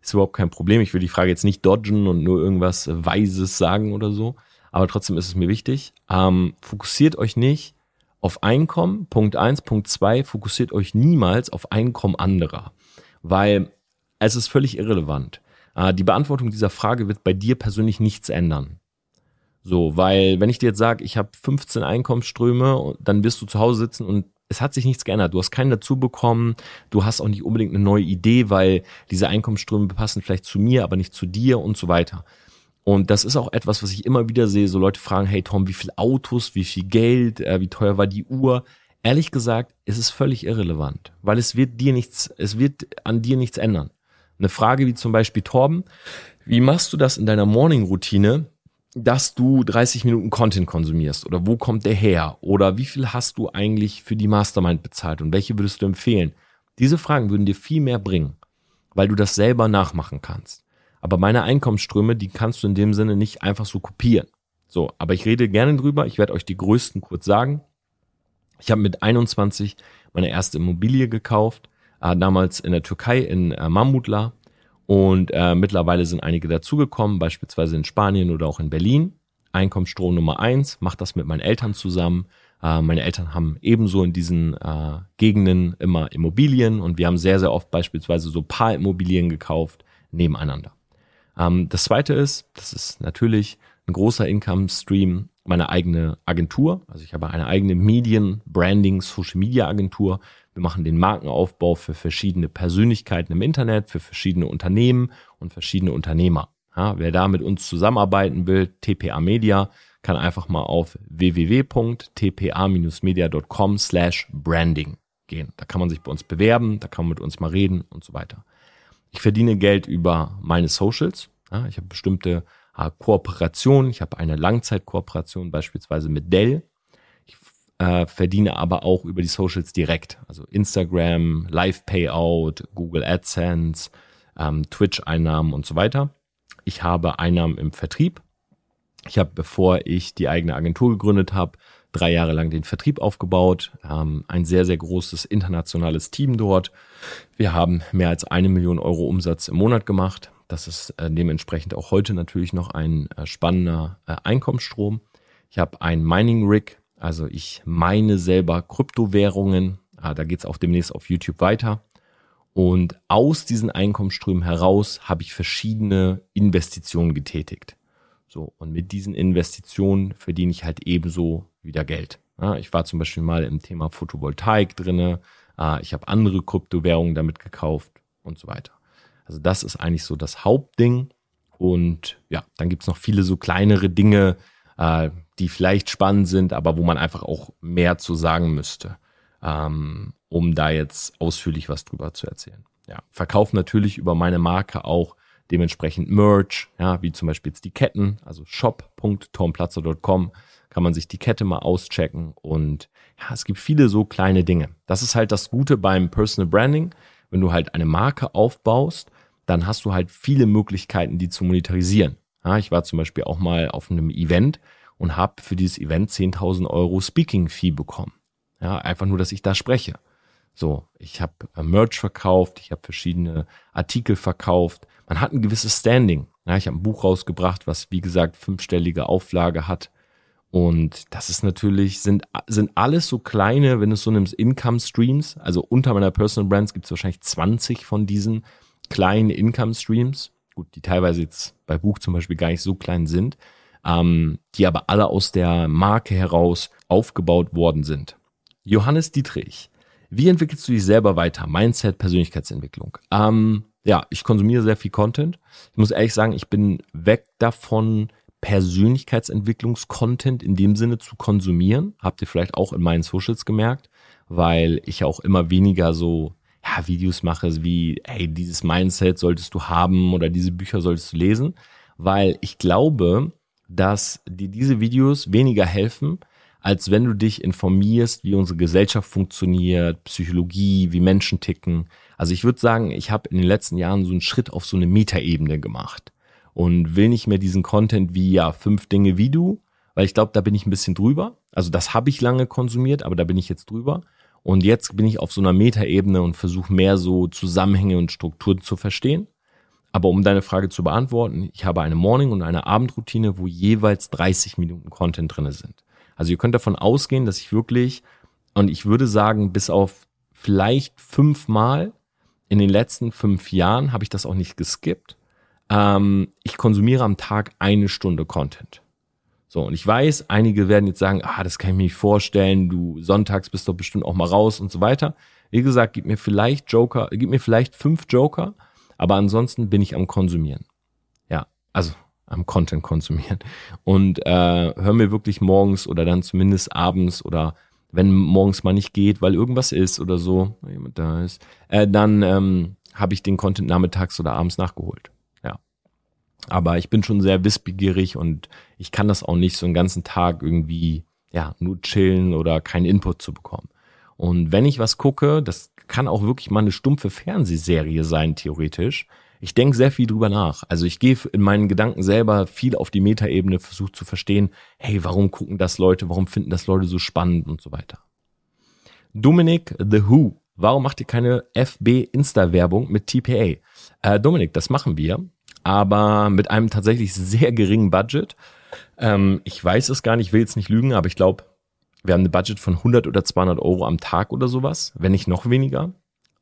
Ist überhaupt kein Problem. Ich will die Frage jetzt nicht dodgen und nur irgendwas Weises sagen oder so. Aber trotzdem ist es mir wichtig. Ähm, fokussiert euch nicht auf Einkommen. Punkt eins. Punkt zwei. Fokussiert euch niemals auf Einkommen anderer. Weil es ist völlig irrelevant. Äh, die Beantwortung dieser Frage wird bei dir persönlich nichts ändern. So, weil wenn ich dir jetzt sage, ich habe 15 Einkommensströme, dann wirst du zu Hause sitzen und es hat sich nichts geändert. Du hast keinen dazu bekommen. Du hast auch nicht unbedingt eine neue Idee, weil diese Einkommensströme passen vielleicht zu mir, aber nicht zu dir und so weiter. Und das ist auch etwas, was ich immer wieder sehe. So Leute fragen, hey Tom, wie viel Autos, wie viel Geld, äh, wie teuer war die Uhr? Ehrlich gesagt, es ist völlig irrelevant, weil es wird dir nichts, es wird an dir nichts ändern. Eine Frage wie zum Beispiel Torben, wie machst du das in deiner Morning-Routine, dass du 30 Minuten Content konsumierst oder wo kommt der her oder wie viel hast du eigentlich für die Mastermind bezahlt und welche würdest du empfehlen? Diese Fragen würden dir viel mehr bringen, weil du das selber nachmachen kannst. Aber meine Einkommensströme, die kannst du in dem Sinne nicht einfach so kopieren. So, aber ich rede gerne drüber. Ich werde euch die größten kurz sagen. Ich habe mit 21 meine erste Immobilie gekauft, äh, damals in der Türkei in äh, Mamutla und äh, mittlerweile sind einige dazugekommen, beispielsweise in Spanien oder auch in Berlin. Einkommensstrom Nummer eins, mache das mit meinen Eltern zusammen. Äh, meine Eltern haben ebenso in diesen äh, Gegenden immer Immobilien und wir haben sehr, sehr oft beispielsweise so Paarimmobilien gekauft nebeneinander. Ähm, das zweite ist, das ist natürlich ein großer Income Stream, meine eigene Agentur. Also ich habe eine eigene Medien, Branding, Social Media Agentur wir machen den Markenaufbau für verschiedene Persönlichkeiten im Internet, für verschiedene Unternehmen und verschiedene Unternehmer. Ja, wer da mit uns zusammenarbeiten will, TPA Media, kann einfach mal auf www.tpa-media.com slash branding gehen. Da kann man sich bei uns bewerben, da kann man mit uns mal reden und so weiter. Ich verdiene Geld über meine Socials. Ja, ich habe bestimmte äh, Kooperationen. Ich habe eine Langzeitkooperation beispielsweise mit Dell äh, verdiene aber auch über die Socials direkt. Also Instagram, Live-Payout, Google AdSense, ähm, Twitch-Einnahmen und so weiter. Ich habe Einnahmen im Vertrieb. Ich habe, bevor ich die eigene Agentur gegründet habe, drei Jahre lang den Vertrieb aufgebaut, ähm, ein sehr, sehr großes internationales Team dort. Wir haben mehr als eine Million Euro Umsatz im Monat gemacht. Das ist äh, dementsprechend auch heute natürlich noch ein äh, spannender äh, Einkommensstrom. Ich habe ein Mining Rig, also ich meine selber Kryptowährungen. Ah, da geht es auch demnächst auf YouTube weiter. Und aus diesen Einkommensströmen heraus habe ich verschiedene Investitionen getätigt. So, und mit diesen Investitionen verdiene ich halt ebenso wieder Geld. Ja, ich war zum Beispiel mal im Thema Photovoltaik drinne. Ah, ich habe andere Kryptowährungen damit gekauft und so weiter. Also das ist eigentlich so das Hauptding. Und ja, dann gibt's noch viele so kleinere Dinge, äh, die vielleicht spannend sind, aber wo man einfach auch mehr zu sagen müsste, ähm, um da jetzt ausführlich was drüber zu erzählen. Ja, verkaufe natürlich über meine Marke auch dementsprechend Merch, ja, wie zum Beispiel jetzt die Ketten, also shop.tomplatzer.com kann man sich die Kette mal auschecken und ja, es gibt viele so kleine Dinge. Das ist halt das Gute beim Personal Branding. Wenn du halt eine Marke aufbaust, dann hast du halt viele Möglichkeiten, die zu monetarisieren. Ja, ich war zum Beispiel auch mal auf einem Event, und habe für dieses Event 10.000 Euro Speaking-Fee bekommen. Ja, einfach nur, dass ich da spreche. So, ich habe äh, Merch verkauft, ich habe verschiedene Artikel verkauft. Man hat ein gewisses Standing. Ja, ich habe ein Buch rausgebracht, was wie gesagt fünfstellige Auflage hat. Und das ist natürlich, sind, sind alles so kleine, wenn du es so nimmst, Income Streams. Also unter meiner Personal Brands gibt es wahrscheinlich 20 von diesen kleinen Income Streams. Gut, die teilweise jetzt bei Buch zum Beispiel gar nicht so klein sind ähm, die aber alle aus der Marke heraus aufgebaut worden sind. Johannes Dietrich, wie entwickelst du dich selber weiter? Mindset, Persönlichkeitsentwicklung. Ähm, ja, ich konsumiere sehr viel Content. Ich muss ehrlich sagen, ich bin weg davon, Persönlichkeitsentwicklungskontent in dem Sinne zu konsumieren. Habt ihr vielleicht auch in meinen Socials gemerkt, weil ich auch immer weniger so, ja, Videos mache, wie, hey, dieses Mindset solltest du haben oder diese Bücher solltest du lesen, weil ich glaube, dass dir diese Videos weniger helfen, als wenn du dich informierst, wie unsere Gesellschaft funktioniert, Psychologie, wie Menschen ticken. Also ich würde sagen, ich habe in den letzten Jahren so einen Schritt auf so eine Metaebene gemacht und will nicht mehr diesen Content wie ja fünf Dinge wie du, weil ich glaube, da bin ich ein bisschen drüber. Also das habe ich lange konsumiert, aber da bin ich jetzt drüber. Und jetzt bin ich auf so einer Metaebene und versuche mehr so Zusammenhänge und Strukturen zu verstehen. Aber um deine Frage zu beantworten, ich habe eine Morning- und eine Abendroutine, wo jeweils 30 Minuten Content drinne sind. Also ihr könnt davon ausgehen, dass ich wirklich, und ich würde sagen, bis auf vielleicht fünfmal in den letzten fünf Jahren habe ich das auch nicht geskippt. Ähm, ich konsumiere am Tag eine Stunde Content. So, und ich weiß, einige werden jetzt sagen, ah, das kann ich mir nicht vorstellen, du sonntags bist doch bestimmt auch mal raus und so weiter. Wie gesagt, gib mir vielleicht Joker, gib mir vielleicht fünf Joker, aber ansonsten bin ich am Konsumieren. Ja, also am Content konsumieren. Und äh, hör mir wirklich morgens oder dann zumindest abends oder wenn morgens mal nicht geht, weil irgendwas ist oder so, jemand da ist, äh, dann ähm, habe ich den Content nachmittags oder abends nachgeholt. Aber ich bin schon sehr wissbegierig und ich kann das auch nicht so einen ganzen Tag irgendwie, ja, nur chillen oder keinen Input zu bekommen. Und wenn ich was gucke, das kann auch wirklich mal eine stumpfe Fernsehserie sein, theoretisch. Ich denke sehr viel drüber nach. Also ich gehe in meinen Gedanken selber viel auf die Metaebene, versuche zu verstehen, hey, warum gucken das Leute, warum finden das Leute so spannend und so weiter. Dominik The Who. Warum macht ihr keine FB-Insta-Werbung mit TPA? Äh, Dominik, das machen wir aber mit einem tatsächlich sehr geringen Budget. Ähm, ich weiß es gar nicht, will jetzt nicht lügen, aber ich glaube, wir haben ein Budget von 100 oder 200 Euro am Tag oder sowas, wenn nicht noch weniger.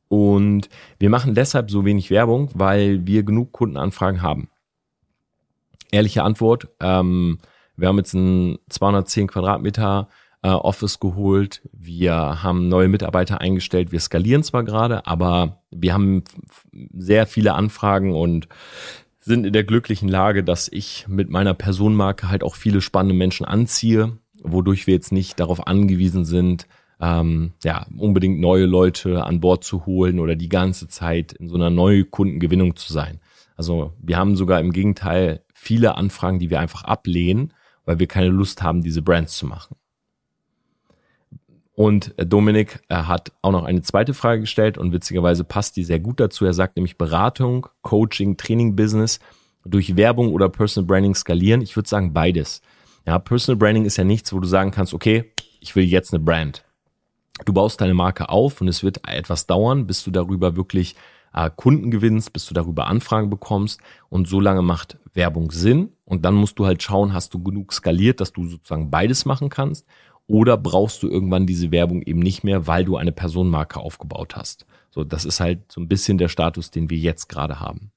Und wir machen deshalb so wenig Werbung, weil wir genug Kundenanfragen haben. Ehrliche Antwort, ähm, wir haben jetzt ein 210 Quadratmeter äh, Office geholt. Wir haben neue Mitarbeiter eingestellt. Wir skalieren zwar gerade, aber wir haben sehr viele Anfragen und sind in der glücklichen Lage, dass ich mit meiner Personenmarke halt auch viele spannende Menschen anziehe, wodurch wir jetzt nicht darauf angewiesen sind, ähm, ja, unbedingt neue Leute an Bord zu holen oder die ganze Zeit in so einer neuen Kundengewinnung zu sein. Also wir haben sogar im Gegenteil viele Anfragen, die wir einfach ablehnen, weil wir keine Lust haben, diese Brands zu machen. Und Dominik hat auch noch eine zweite Frage gestellt und witzigerweise passt die sehr gut dazu. Er sagt nämlich Beratung, Coaching, Training, Business durch Werbung oder Personal Branding skalieren. Ich würde sagen beides. Ja, Personal Branding ist ja nichts, wo du sagen kannst, okay, ich will jetzt eine Brand. Du baust deine Marke auf und es wird etwas dauern, bis du darüber wirklich äh, Kunden gewinnst, bis du darüber Anfragen bekommst und so lange macht Werbung Sinn und dann musst du halt schauen, hast du genug skaliert, dass du sozusagen beides machen kannst oder brauchst du irgendwann diese Werbung eben nicht mehr, weil du eine Personenmarke aufgebaut hast. So, das ist halt so ein bisschen der Status, den wir jetzt gerade haben.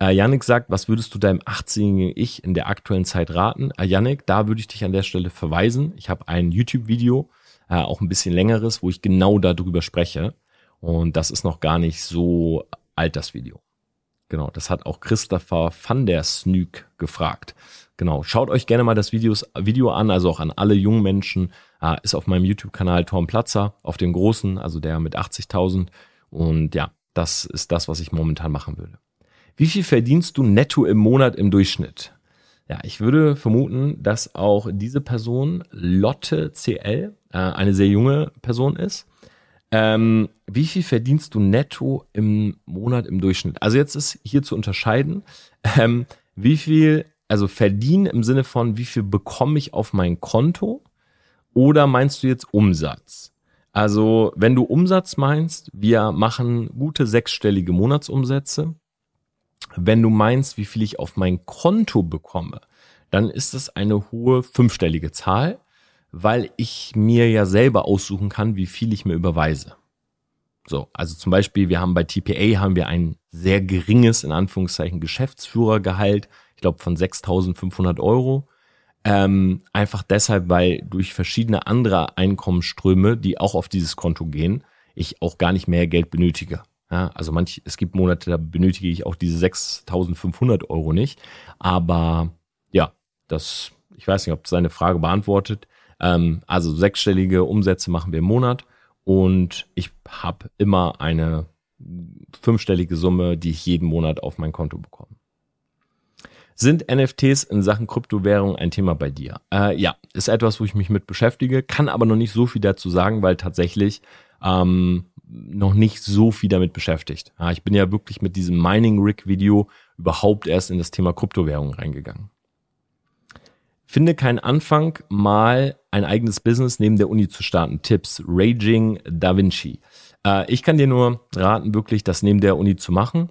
Äh, Yannick sagt, was würdest du deinem 18-jährigen Ich in der aktuellen Zeit raten? Äh, Yannick, da würde ich dich an der Stelle verweisen. Ich habe ein YouTube-Video, äh, auch ein bisschen längeres, wo ich genau darüber spreche. Und das ist noch gar nicht so alt, das Video. Genau, das hat auch Christopher van der Snoek gefragt. Genau, schaut euch gerne mal das Videos, Video an, also auch an alle jungen Menschen. Äh, ist auf meinem YouTube-Kanal Tom Platzer, auf dem großen, also der mit 80.000. Und ja, das ist das, was ich momentan machen würde. Wie viel verdienst du netto im Monat im Durchschnitt? Ja, ich würde vermuten, dass auch diese Person Lotte CL, äh, eine sehr junge Person ist. Ähm, wie viel verdienst du netto im Monat im Durchschnitt? Also jetzt ist hier zu unterscheiden, ähm, wie viel also verdienen im Sinne von, wie viel bekomme ich auf mein Konto? Oder meinst du jetzt Umsatz? Also, wenn du Umsatz meinst, wir machen gute sechsstellige Monatsumsätze. Wenn du meinst, wie viel ich auf mein Konto bekomme, dann ist es eine hohe fünfstellige Zahl, weil ich mir ja selber aussuchen kann, wie viel ich mir überweise. So, also zum Beispiel, wir haben bei TPA haben wir ein sehr geringes, in Anführungszeichen, Geschäftsführergehalt ich glaube, von 6.500 Euro. Ähm, einfach deshalb, weil durch verschiedene andere Einkommensströme, die auch auf dieses Konto gehen, ich auch gar nicht mehr Geld benötige. Ja, also manch, es gibt Monate, da benötige ich auch diese 6.500 Euro nicht. Aber ja, das, ich weiß nicht, ob das seine Frage beantwortet. Ähm, also sechsstellige Umsätze machen wir im Monat und ich habe immer eine fünfstellige Summe, die ich jeden Monat auf mein Konto bekomme. Sind NFTs in Sachen Kryptowährung ein Thema bei dir? Äh, ja, ist etwas, wo ich mich mit beschäftige, kann aber noch nicht so viel dazu sagen, weil tatsächlich ähm, noch nicht so viel damit beschäftigt. Ja, ich bin ja wirklich mit diesem Mining Rig Video überhaupt erst in das Thema Kryptowährung reingegangen. Finde keinen Anfang, mal ein eigenes Business neben der Uni zu starten. Tipps, Raging Da Vinci. Äh, ich kann dir nur raten, wirklich das neben der Uni zu machen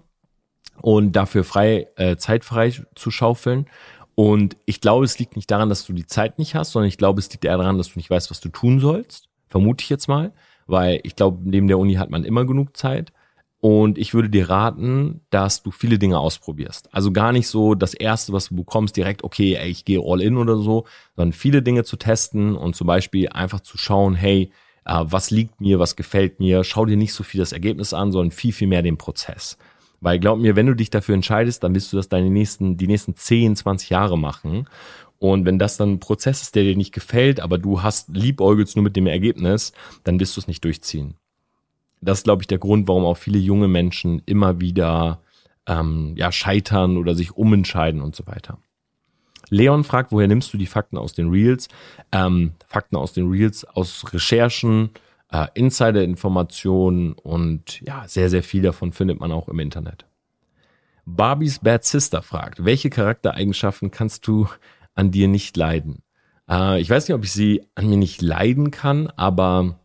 und dafür frei, äh, Zeit frei zu schaufeln. Und ich glaube, es liegt nicht daran, dass du die Zeit nicht hast, sondern ich glaube, es liegt eher daran, dass du nicht weißt, was du tun sollst. Vermute ich jetzt mal, weil ich glaube, neben der Uni hat man immer genug Zeit. Und ich würde dir raten, dass du viele Dinge ausprobierst. Also gar nicht so das erste, was du bekommst, direkt, okay, ey, ich gehe all in oder so, sondern viele Dinge zu testen und zum Beispiel einfach zu schauen, hey, äh, was liegt mir, was gefällt mir. Schau dir nicht so viel das Ergebnis an, sondern viel, viel mehr den Prozess. Weil glaub mir, wenn du dich dafür entscheidest, dann wirst du das deine nächsten, die nächsten 10, 20 Jahre machen. Und wenn das dann ein Prozess ist, der dir nicht gefällt, aber du hast liebäugelst nur mit dem Ergebnis, dann wirst du es nicht durchziehen. Das ist, glaube ich, der Grund, warum auch viele junge Menschen immer wieder ähm, ja, scheitern oder sich umentscheiden und so weiter. Leon fragt, woher nimmst du die Fakten aus den Reels? Ähm, Fakten aus den Reels, aus Recherchen, äh, Insider-Informationen und ja, sehr, sehr viel davon findet man auch im Internet. Barbies Bad Sister fragt, welche Charaktereigenschaften kannst du an dir nicht leiden? Äh, ich weiß nicht, ob ich sie an mir nicht leiden kann, aber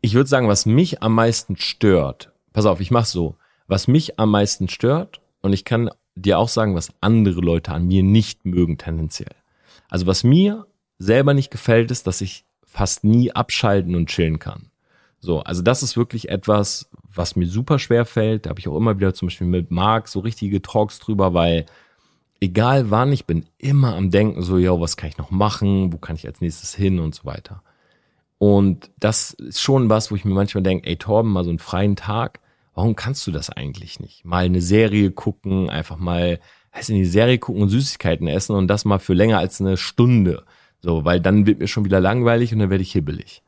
ich würde sagen, was mich am meisten stört, pass auf, ich mach's so, was mich am meisten stört, und ich kann dir auch sagen, was andere Leute an mir nicht mögen tendenziell. Also was mir selber nicht gefällt, ist, dass ich fast nie abschalten und chillen kann. So, also das ist wirklich etwas, was mir super schwer fällt. Da habe ich auch immer wieder zum Beispiel mit Marc so richtige Talks drüber, weil egal wann ich bin, immer am Denken so, ja, was kann ich noch machen? Wo kann ich als nächstes hin und so weiter. Und das ist schon was, wo ich mir manchmal denke, ey Torben, mal so einen freien Tag, warum kannst du das eigentlich nicht? Mal eine Serie gucken, einfach mal, heißt in die Serie gucken und Süßigkeiten essen und das mal für länger als eine Stunde. So, weil dann wird mir schon wieder langweilig und dann werde ich hibbelig.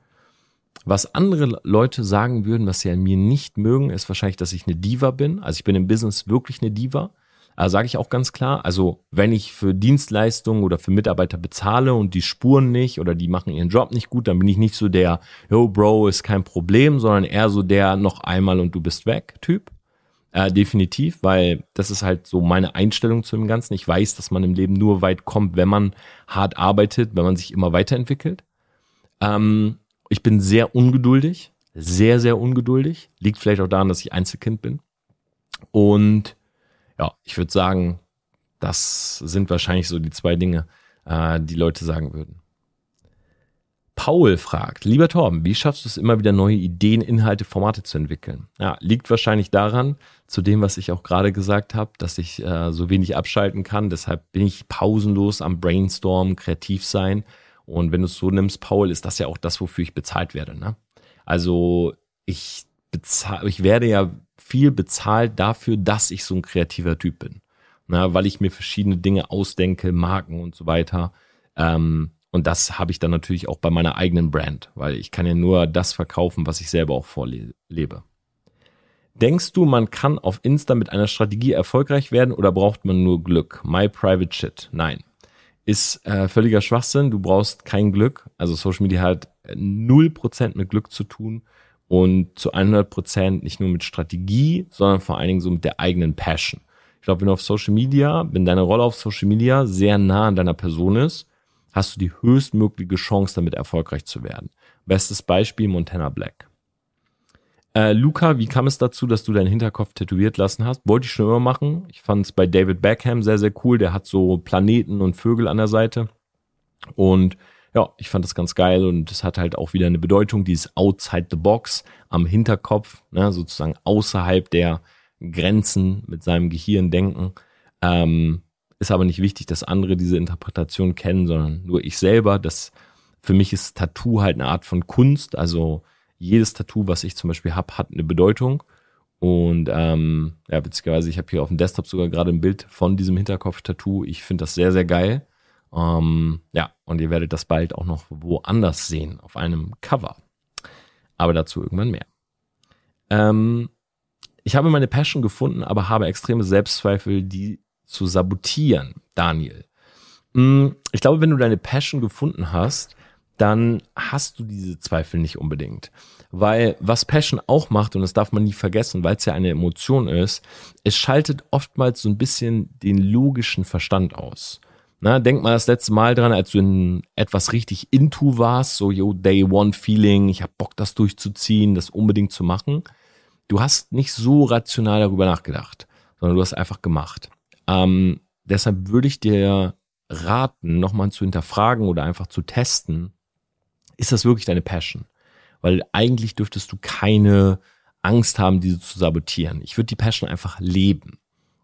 Was andere Leute sagen würden, was sie an mir nicht mögen, ist wahrscheinlich, dass ich eine Diva bin. Also ich bin im Business wirklich eine Diva. Also sage ich auch ganz klar, also wenn ich für Dienstleistungen oder für Mitarbeiter bezahle und die spuren nicht oder die machen ihren Job nicht gut, dann bin ich nicht so der, yo Bro, ist kein Problem, sondern eher so der noch einmal und du bist weg Typ. Äh, definitiv, weil das ist halt so meine Einstellung zu dem Ganzen. Ich weiß, dass man im Leben nur weit kommt, wenn man hart arbeitet, wenn man sich immer weiterentwickelt. Ähm, ich bin sehr ungeduldig, sehr, sehr ungeduldig. Liegt vielleicht auch daran, dass ich Einzelkind bin. Und ja, ich würde sagen, das sind wahrscheinlich so die zwei Dinge, äh, die Leute sagen würden. Paul fragt, lieber Torben, wie schaffst du es immer wieder neue Ideen, Inhalte, Formate zu entwickeln? Ja, liegt wahrscheinlich daran, zu dem, was ich auch gerade gesagt habe, dass ich äh, so wenig abschalten kann. Deshalb bin ich pausenlos am Brainstorm, kreativ sein. Und wenn du es so nimmst, Paul, ist das ja auch das, wofür ich bezahlt werde. Ne? Also ich bezahle, ich werde ja viel bezahlt dafür, dass ich so ein kreativer Typ bin. Na, weil ich mir verschiedene Dinge ausdenke, Marken und so weiter. Ähm, und das habe ich dann natürlich auch bei meiner eigenen Brand, weil ich kann ja nur das verkaufen, was ich selber auch vorlebe. Denkst du, man kann auf Insta mit einer Strategie erfolgreich werden oder braucht man nur Glück? My private shit. Nein. Ist äh, völliger Schwachsinn. Du brauchst kein Glück. Also Social Media hat 0% mit Glück zu tun und zu 100% nicht nur mit Strategie, sondern vor allen Dingen so mit der eigenen Passion. Ich glaube, wenn du auf Social Media, wenn deine Rolle auf Social Media sehr nah an deiner Person ist, hast du die höchstmögliche Chance, damit erfolgreich zu werden. Bestes Beispiel Montana Black. Äh, Luca, wie kam es dazu, dass du deinen Hinterkopf tätowiert lassen hast? Wollte ich schon immer machen. Ich fand es bei David Beckham sehr, sehr cool. Der hat so Planeten und Vögel an der Seite. Und ja, ich fand das ganz geil und es hat halt auch wieder eine Bedeutung, dieses outside the box am Hinterkopf, ne, sozusagen außerhalb der Grenzen mit seinem Gehirn denken. Ähm, ist aber nicht wichtig, dass andere diese Interpretation kennen, sondern nur ich selber. Das für mich ist Tattoo halt eine Art von Kunst. Also jedes Tattoo, was ich zum Beispiel habe, hat eine Bedeutung. Und ähm, ja, beziehungsweise ich habe hier auf dem Desktop sogar gerade ein Bild von diesem Hinterkopf-Tattoo. Ich finde das sehr, sehr geil. Ähm, ja, und ihr werdet das bald auch noch woanders sehen, auf einem Cover. aber dazu irgendwann mehr. Ähm, ich habe meine Passion gefunden, aber habe extreme Selbstzweifel, die zu sabotieren, Daniel. Hm, ich glaube, wenn du deine Passion gefunden hast, dann hast du diese Zweifel nicht unbedingt. Weil was Passion auch macht, und das darf man nie vergessen, weil es ja eine Emotion ist, es schaltet oftmals so ein bisschen den logischen Verstand aus. Na, denk mal das letzte Mal dran, als du in etwas richtig into warst, so yo, Day One Feeling, ich hab Bock, das durchzuziehen, das unbedingt zu machen. Du hast nicht so rational darüber nachgedacht, sondern du hast einfach gemacht. Ähm, deshalb würde ich dir raten, nochmal zu hinterfragen oder einfach zu testen, ist das wirklich deine Passion? Weil eigentlich dürftest du keine Angst haben, diese zu sabotieren. Ich würde die Passion einfach leben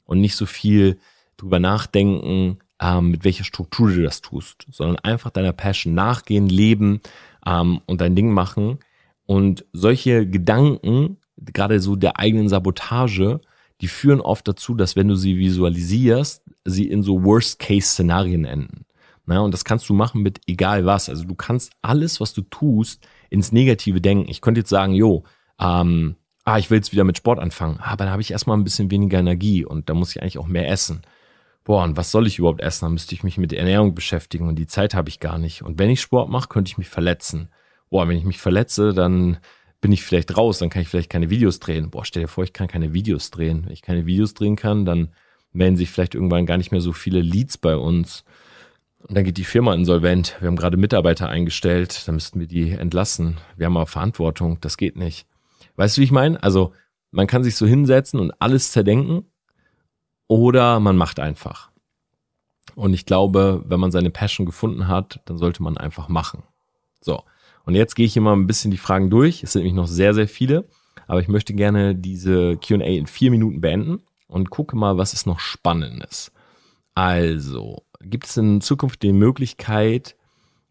und nicht so viel drüber nachdenken, ähm, mit welcher Struktur du das tust, sondern einfach deiner Passion nachgehen, leben ähm, und dein Ding machen. Und solche Gedanken, gerade so der eigenen Sabotage, die führen oft dazu, dass wenn du sie visualisierst, sie in so Worst-Case-Szenarien enden. Na, und das kannst du machen mit egal was. Also du kannst alles, was du tust, ins Negative denken. Ich könnte jetzt sagen, jo, ähm, ah, ich will jetzt wieder mit Sport anfangen. Aber dann habe ich erstmal ein bisschen weniger Energie und da muss ich eigentlich auch mehr essen. Boah, und was soll ich überhaupt essen? Dann müsste ich mich mit Ernährung beschäftigen und die Zeit habe ich gar nicht. Und wenn ich Sport mache, könnte ich mich verletzen. Boah, wenn ich mich verletze, dann bin ich vielleicht raus, dann kann ich vielleicht keine Videos drehen. Boah, stell dir vor, ich kann keine Videos drehen. Wenn ich keine Videos drehen kann, dann melden sich vielleicht irgendwann gar nicht mehr so viele Leads bei uns. Und dann geht die Firma insolvent. Wir haben gerade Mitarbeiter eingestellt, dann müssten wir die entlassen. Wir haben aber Verantwortung, das geht nicht. Weißt du, wie ich meine? Also man kann sich so hinsetzen und alles zerdenken oder man macht einfach. Und ich glaube, wenn man seine Passion gefunden hat, dann sollte man einfach machen. So. Und jetzt gehe ich hier mal ein bisschen die Fragen durch. Es sind nämlich noch sehr, sehr viele. Aber ich möchte gerne diese QA in vier Minuten beenden und gucke mal, was ist noch Spannendes. Also, gibt es in Zukunft die Möglichkeit,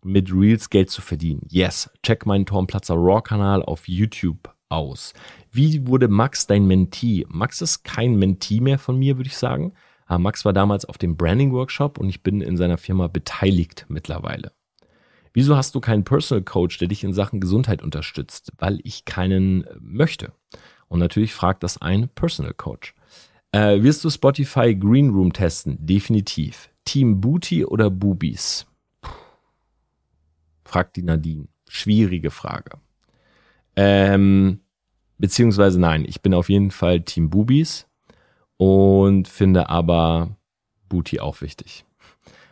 mit Reels Geld zu verdienen? Yes. Check meinen Tormplatzer Raw-Kanal auf YouTube aus. Wie wurde Max dein Mentee? Max ist kein Mentee mehr von mir, würde ich sagen. Aber Max war damals auf dem Branding Workshop und ich bin in seiner Firma beteiligt mittlerweile. Wieso hast du keinen Personal Coach, der dich in Sachen Gesundheit unterstützt? Weil ich keinen möchte. Und natürlich fragt das ein Personal Coach. Äh, wirst du Spotify Green Room testen? Definitiv. Team Booty oder Boobies? Fragt die Nadine. Schwierige Frage. Ähm, beziehungsweise nein, ich bin auf jeden Fall Team Boobies und finde aber Booty auch wichtig.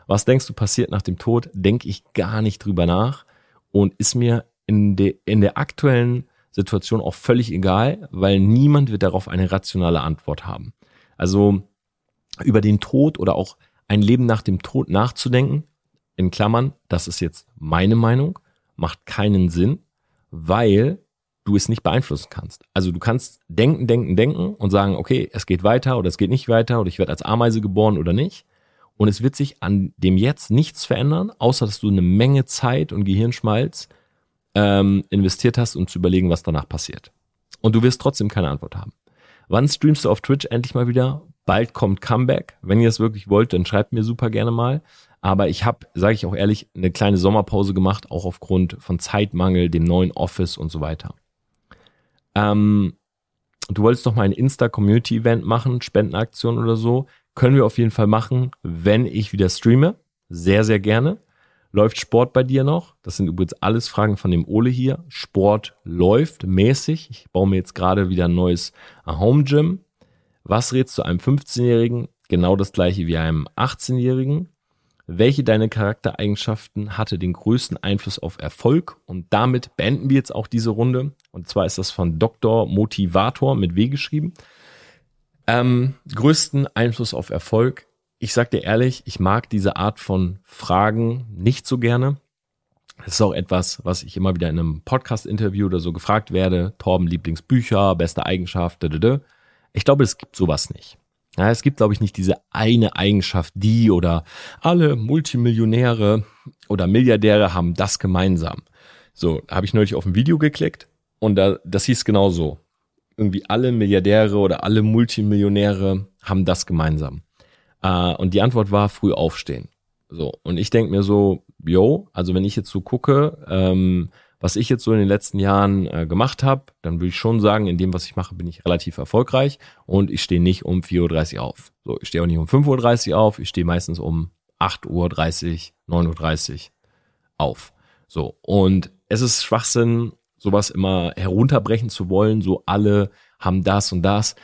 Was denkst du passiert nach dem Tod? Denke ich gar nicht drüber nach und ist mir in, de, in der aktuellen Situation auch völlig egal, weil niemand wird darauf eine rationale Antwort haben. Also über den Tod oder auch ein Leben nach dem Tod nachzudenken, in Klammern, das ist jetzt meine Meinung, macht keinen Sinn, weil du es nicht beeinflussen kannst. Also du kannst denken, denken, denken und sagen, okay, es geht weiter oder es geht nicht weiter oder ich werde als Ameise geboren oder nicht. Und es wird sich an dem Jetzt nichts verändern, außer dass du eine Menge Zeit und Gehirnschmalz ähm, investiert hast, um zu überlegen, was danach passiert. Und du wirst trotzdem keine Antwort haben. Wann streamst du auf Twitch endlich mal wieder? Bald kommt Comeback. Wenn ihr es wirklich wollt, dann schreibt mir super gerne mal. Aber ich habe, sage ich auch ehrlich, eine kleine Sommerpause gemacht, auch aufgrund von Zeitmangel, dem neuen Office und so weiter. Ähm, du wolltest noch mal ein Insta-Community-Event machen, Spendenaktion oder so. Können wir auf jeden Fall machen, wenn ich wieder streame. Sehr, sehr gerne. Läuft Sport bei dir noch? Das sind übrigens alles Fragen von dem Ole hier. Sport läuft mäßig. Ich baue mir jetzt gerade wieder ein neues Home Gym. Was rätst du einem 15-Jährigen? Genau das gleiche wie einem 18-Jährigen. Welche deine Charaktereigenschaften hatte den größten Einfluss auf Erfolg? Und damit beenden wir jetzt auch diese Runde. Und zwar ist das von Dr. Motivator mit W geschrieben. Ähm, größten Einfluss auf Erfolg ich sag dir ehrlich, ich mag diese Art von Fragen nicht so gerne. Das ist auch etwas, was ich immer wieder in einem Podcast-Interview oder so gefragt werde. Torben Lieblingsbücher, beste Eigenschaft, da, Ich glaube, es gibt sowas nicht. Ja, es gibt, glaube ich, nicht diese eine Eigenschaft, die oder alle Multimillionäre oder Milliardäre haben das gemeinsam. So, habe ich neulich auf ein Video geklickt und da, das hieß genau so. Irgendwie alle Milliardäre oder alle Multimillionäre haben das gemeinsam. Äh, und die Antwort war früh aufstehen. So. Und ich denke mir so, yo, also wenn ich jetzt so gucke, ähm, was ich jetzt so in den letzten Jahren äh, gemacht habe, dann würde ich schon sagen, in dem, was ich mache, bin ich relativ erfolgreich und ich stehe nicht um 4.30 Uhr auf. So, ich stehe auch nicht um 5.30 Uhr auf, ich stehe meistens um 8.30 Uhr, 9.30 Uhr auf. So, und es ist Schwachsinn, sowas immer herunterbrechen zu wollen, so alle haben das und das.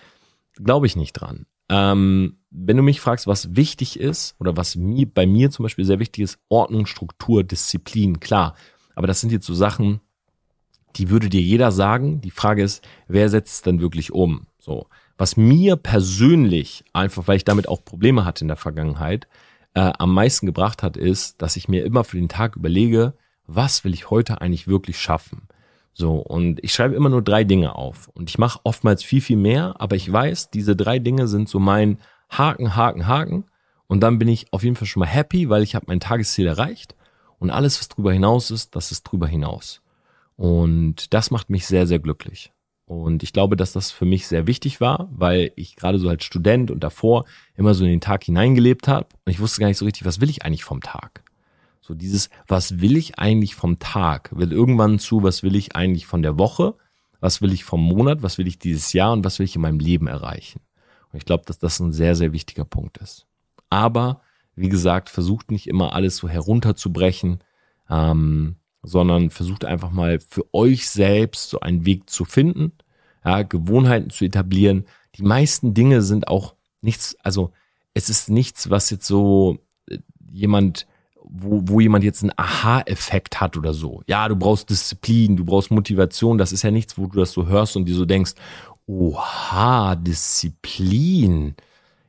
Glaube ich nicht dran. Ähm, wenn du mich fragst, was wichtig ist oder was mir, bei mir zum Beispiel sehr wichtig ist, Ordnung, Struktur, Disziplin, klar. Aber das sind jetzt so Sachen, die würde dir jeder sagen. Die Frage ist, wer setzt es denn wirklich um? So. Was mir persönlich, einfach weil ich damit auch Probleme hatte in der Vergangenheit, äh, am meisten gebracht hat, ist, dass ich mir immer für den Tag überlege, was will ich heute eigentlich wirklich schaffen? So, und ich schreibe immer nur drei Dinge auf. Und ich mache oftmals viel, viel mehr, aber ich weiß, diese drei Dinge sind so mein Haken, Haken, Haken. Und dann bin ich auf jeden Fall schon mal happy, weil ich habe mein Tagesziel erreicht. Und alles, was drüber hinaus ist, das ist drüber hinaus. Und das macht mich sehr, sehr glücklich. Und ich glaube, dass das für mich sehr wichtig war, weil ich gerade so als Student und davor immer so in den Tag hineingelebt habe. Und ich wusste gar nicht so richtig, was will ich eigentlich vom Tag? So dieses, was will ich eigentlich vom Tag, wird irgendwann zu, was will ich eigentlich von der Woche, was will ich vom Monat, was will ich dieses Jahr und was will ich in meinem Leben erreichen. Und ich glaube, dass das ein sehr, sehr wichtiger Punkt ist. Aber, wie gesagt, versucht nicht immer alles so herunterzubrechen, ähm, sondern versucht einfach mal für euch selbst so einen Weg zu finden, ja, Gewohnheiten zu etablieren. Die meisten Dinge sind auch nichts, also es ist nichts, was jetzt so äh, jemand wo, wo jemand jetzt einen Aha-Effekt hat oder so. Ja, du brauchst Disziplin, du brauchst Motivation. Das ist ja nichts, wo du das so hörst und dir so denkst, oha, Disziplin.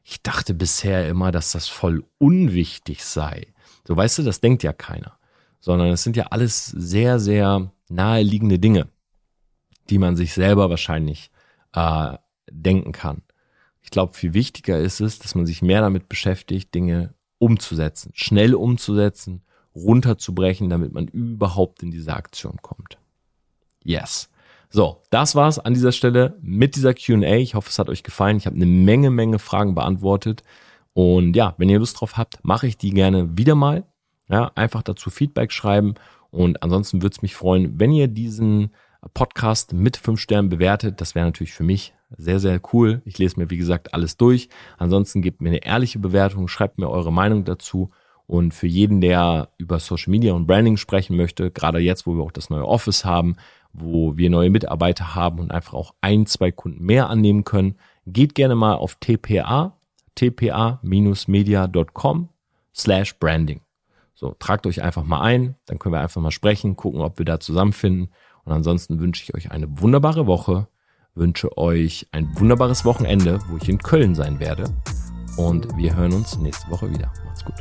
Ich dachte bisher immer, dass das voll unwichtig sei. So weißt du, das denkt ja keiner. Sondern es sind ja alles sehr, sehr naheliegende Dinge, die man sich selber wahrscheinlich äh, denken kann. Ich glaube, viel wichtiger ist es, dass man sich mehr damit beschäftigt, Dinge umzusetzen, schnell umzusetzen, runterzubrechen, damit man überhaupt in diese Aktion kommt. Yes. So, das war's an dieser Stelle mit dieser Q&A. Ich hoffe, es hat euch gefallen. Ich habe eine Menge, Menge Fragen beantwortet. Und ja, wenn ihr Lust drauf habt, mache ich die gerne wieder mal. Ja, einfach dazu Feedback schreiben. Und ansonsten würde es mich freuen, wenn ihr diesen Podcast mit fünf Sternen bewertet. Das wäre natürlich für mich sehr, sehr cool. Ich lese mir, wie gesagt, alles durch. Ansonsten gebt mir eine ehrliche Bewertung, schreibt mir eure Meinung dazu. Und für jeden, der über Social Media und Branding sprechen möchte, gerade jetzt, wo wir auch das neue Office haben, wo wir neue Mitarbeiter haben und einfach auch ein, zwei Kunden mehr annehmen können, geht gerne mal auf tpa, tpa-media.com slash branding. So, tragt euch einfach mal ein, dann können wir einfach mal sprechen, gucken, ob wir da zusammenfinden. Und ansonsten wünsche ich euch eine wunderbare Woche wünsche euch ein wunderbares Wochenende, wo ich in Köln sein werde. Und wir hören uns nächste Woche wieder. Macht's gut.